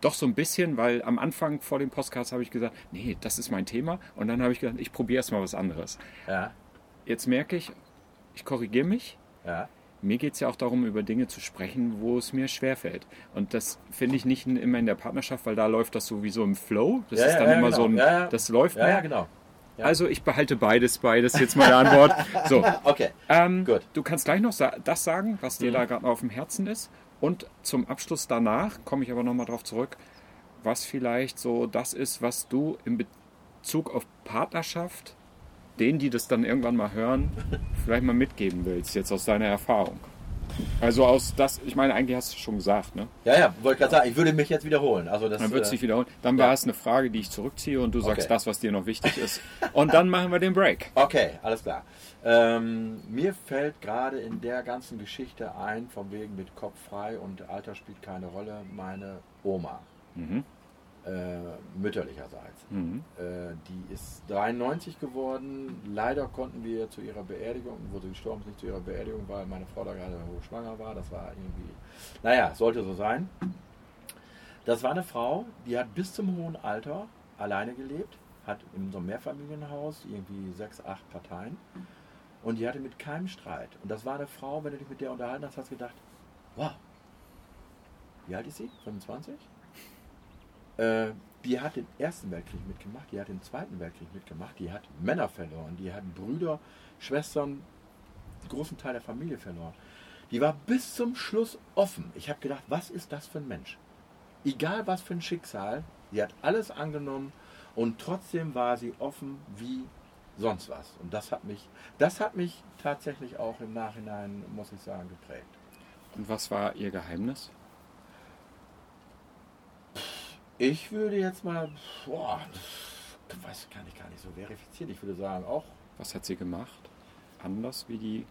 Doch so ein bisschen, weil am Anfang vor dem Podcast habe ich gesagt, nee, das ist mein Thema. Und dann habe ich gesagt, ich probiere erst mal was anderes. Ja, Jetzt merke ich, ich korrigiere mich. ja. Mir geht es ja auch darum, über Dinge zu sprechen, wo es mir schwerfällt. Und das finde ich nicht immer in der Partnerschaft, weil da läuft das sowieso im Flow. Das Ja, ist dann ja, immer genau. so ein, das läuft Ja, genau. Also ich behalte beides, beides jetzt meine Antwort. *laughs* So, Okay. ähm, Gut. Mhm. du kannst gleich noch das sagen, was dir da gerade auf dem Herzen ist. Und zum Abschluss danach komme ich aber nochmal drauf zurück, was vielleicht so das ist, was du in Bezug auf Partnerschaft denen, die das dann irgendwann mal hören, *laughs* vielleicht mal mitgeben willst, jetzt aus deiner Erfahrung. Also aus das, ich meine, eigentlich hast du es schon gesagt, ne? Ja, ja, wollte gerade sagen, ich würde mich jetzt wiederholen. Also das, Dann wird es äh, sich wiederholen. Dann ja. war es eine Frage, die ich zurückziehe und du sagst Okay. das, was dir noch wichtig ist. *laughs* Und dann machen wir den Break. Okay, alles klar. Ähm, mir fällt gerade in der ganzen Geschichte ein, von wegen mit Kopf frei und Alter spielt keine Rolle, meine Oma, Mhm. Äh, mütterlicherseits. Mhm. Äh, die ist 93 geworden. Leider konnten wir zu ihrer Beerdigung, wo sie gestorben ist, nicht zu ihrer Beerdigung, weil meine Frau da gerade hochschwanger war. Das war irgendwie, naja, sollte so sein. Das war eine Frau, die hat bis zum hohen Alter alleine gelebt, hat in so einem Mehrfamilienhaus irgendwie sechs, acht Parteien und die hatte mit keinem Streit. Und das war eine Frau, wenn du dich mit der unterhalten hast, hast du gedacht, wow, wie alt ist sie? 25? Äh, die hat den Ersten Weltkrieg mitgemacht, die hat den Zweiten Weltkrieg mitgemacht, die hat Männer verloren, die hat Brüder, Schwestern, einen großen Teil der Familie verloren. Die war bis zum Schluss offen. Ich habe gedacht, was ist das für ein Mensch? Egal was für ein Schicksal, sie hat alles angenommen und trotzdem war sie offen wie sonst was. Und das hat mich, das hat mich tatsächlich auch im Nachhinein, muss ich sagen, geprägt. Und was war ihr Geheimnis? Ich würde jetzt mal, boah, das weiß kann ich gar nicht so verifizieren. Ich würde sagen, auch Was hat sie gemacht? Anders wie die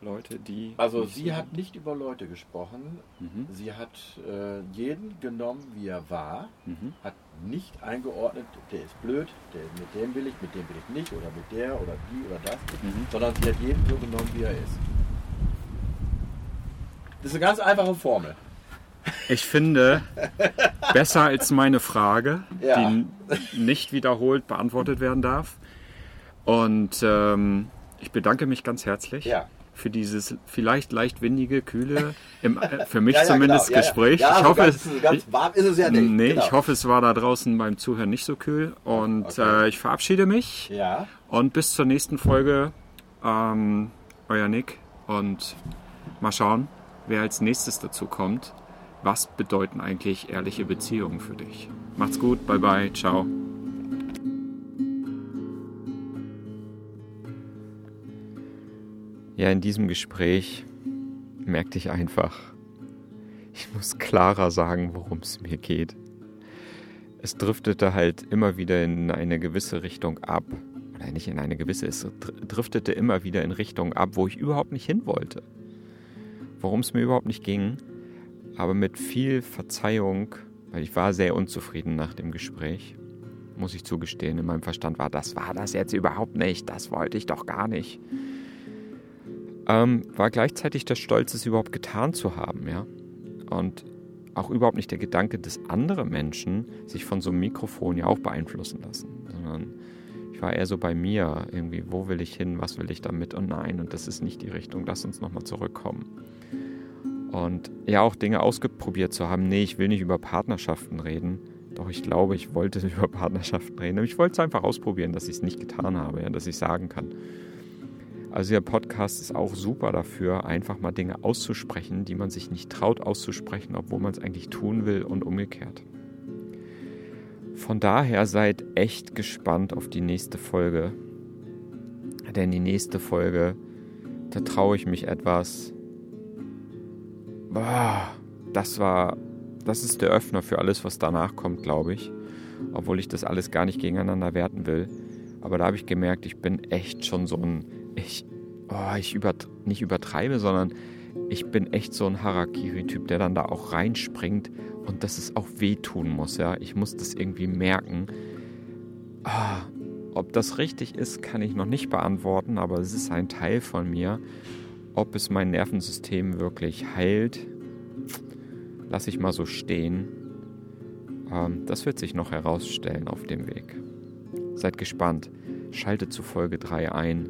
Leute, die. Also nicht sie hat nicht über Leute gesprochen. Mhm. Sie hat äh, jeden genommen, wie er war. Mhm. Hat nicht eingeordnet, der ist blöd, der, mit dem will ich, mit dem will ich nicht, oder mit der oder die oder das. Mhm. Sondern sie hat jeden so genommen, wie er ist. Das ist eine ganz einfache Formel. Ich finde, besser als meine Frage, Ja. die nicht wiederholt beantwortet werden darf. Und ähm, ich bedanke mich ganz herzlich Ja. für dieses vielleicht leicht windige, kühle, im, äh, für mich Ja, ja, zumindest genau. Gespräch. Ich hoffe, ganz, es, ganz warm ist es ja nicht. nee, Genau. ich hoffe, es war da draußen beim Zuhören nicht so kühl. Und Okay. äh, ich verabschiede mich Ja, und bis zur nächsten Folge. Ähm, euer Nick und mal schauen, wer als nächstes dazu kommt. Was bedeuten eigentlich ehrliche Beziehungen für dich? Macht's gut, bye bye, ciao. Ja, in diesem Gespräch merkte ich einfach, ich muss klarer sagen, worum es mir geht. Es driftete halt immer wieder in eine gewisse Richtung ab. Oder nicht in eine gewisse, es dr- driftete immer wieder in Richtung ab, wo ich überhaupt nicht hin wollte. Worum es mir überhaupt nicht ging, aber mit viel Verzeihung, weil ich war sehr unzufrieden nach dem Gespräch, muss ich zugestehen, in meinem Verstand war, das war das jetzt überhaupt nicht, das wollte ich doch gar nicht. Ähm, war gleichzeitig der Stolz, es überhaupt getan zu haben, ja. Und auch überhaupt nicht der Gedanke, dass andere Menschen sich von so einem Mikrofon ja auch beeinflussen lassen, sondern ich war eher so bei mir, irgendwie, wo will ich hin, was will ich damit und nein, und das ist nicht die Richtung, lass uns nochmal zurückkommen. Und ja, auch Dinge ausprobiert zu haben, nee, ich will nicht über Partnerschaften reden, doch ich glaube, ich wollte *laughs* über Partnerschaften reden, aber ich wollte es einfach ausprobieren, dass ich es nicht getan habe, ja, dass ich sagen kann. Also der Podcast ist auch super dafür, einfach mal Dinge auszusprechen, die man sich nicht traut auszusprechen, obwohl man es eigentlich tun will und umgekehrt. Von daher seid echt gespannt auf die nächste Folge. Denn die nächste Folge, da traue ich mich etwas. Das war, das ist der Öffner für alles, was danach kommt, glaube ich. Obwohl ich das alles gar nicht gegeneinander werten will. Aber da habe ich gemerkt, ich bin echt schon so ein, ich, oh, ich übert, nicht übertreibe, sondern ich bin echt so ein Harakiri-Typ, der dann da auch reinspringt und dass es auch wehtun muss, ja. Ich muss das irgendwie merken. Ah, ob das richtig ist, kann ich noch nicht beantworten, aber es ist ein Teil von mir. Ob es mein Nervensystem wirklich heilt, lasse ich mal so stehen. Ähm, das wird sich noch herausstellen auf dem Weg. Seid gespannt. Schaltet zu Folge 3 ein.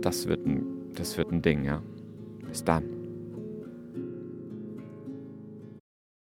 Das wird ein, das wird ein Ding, ja. Bis dann.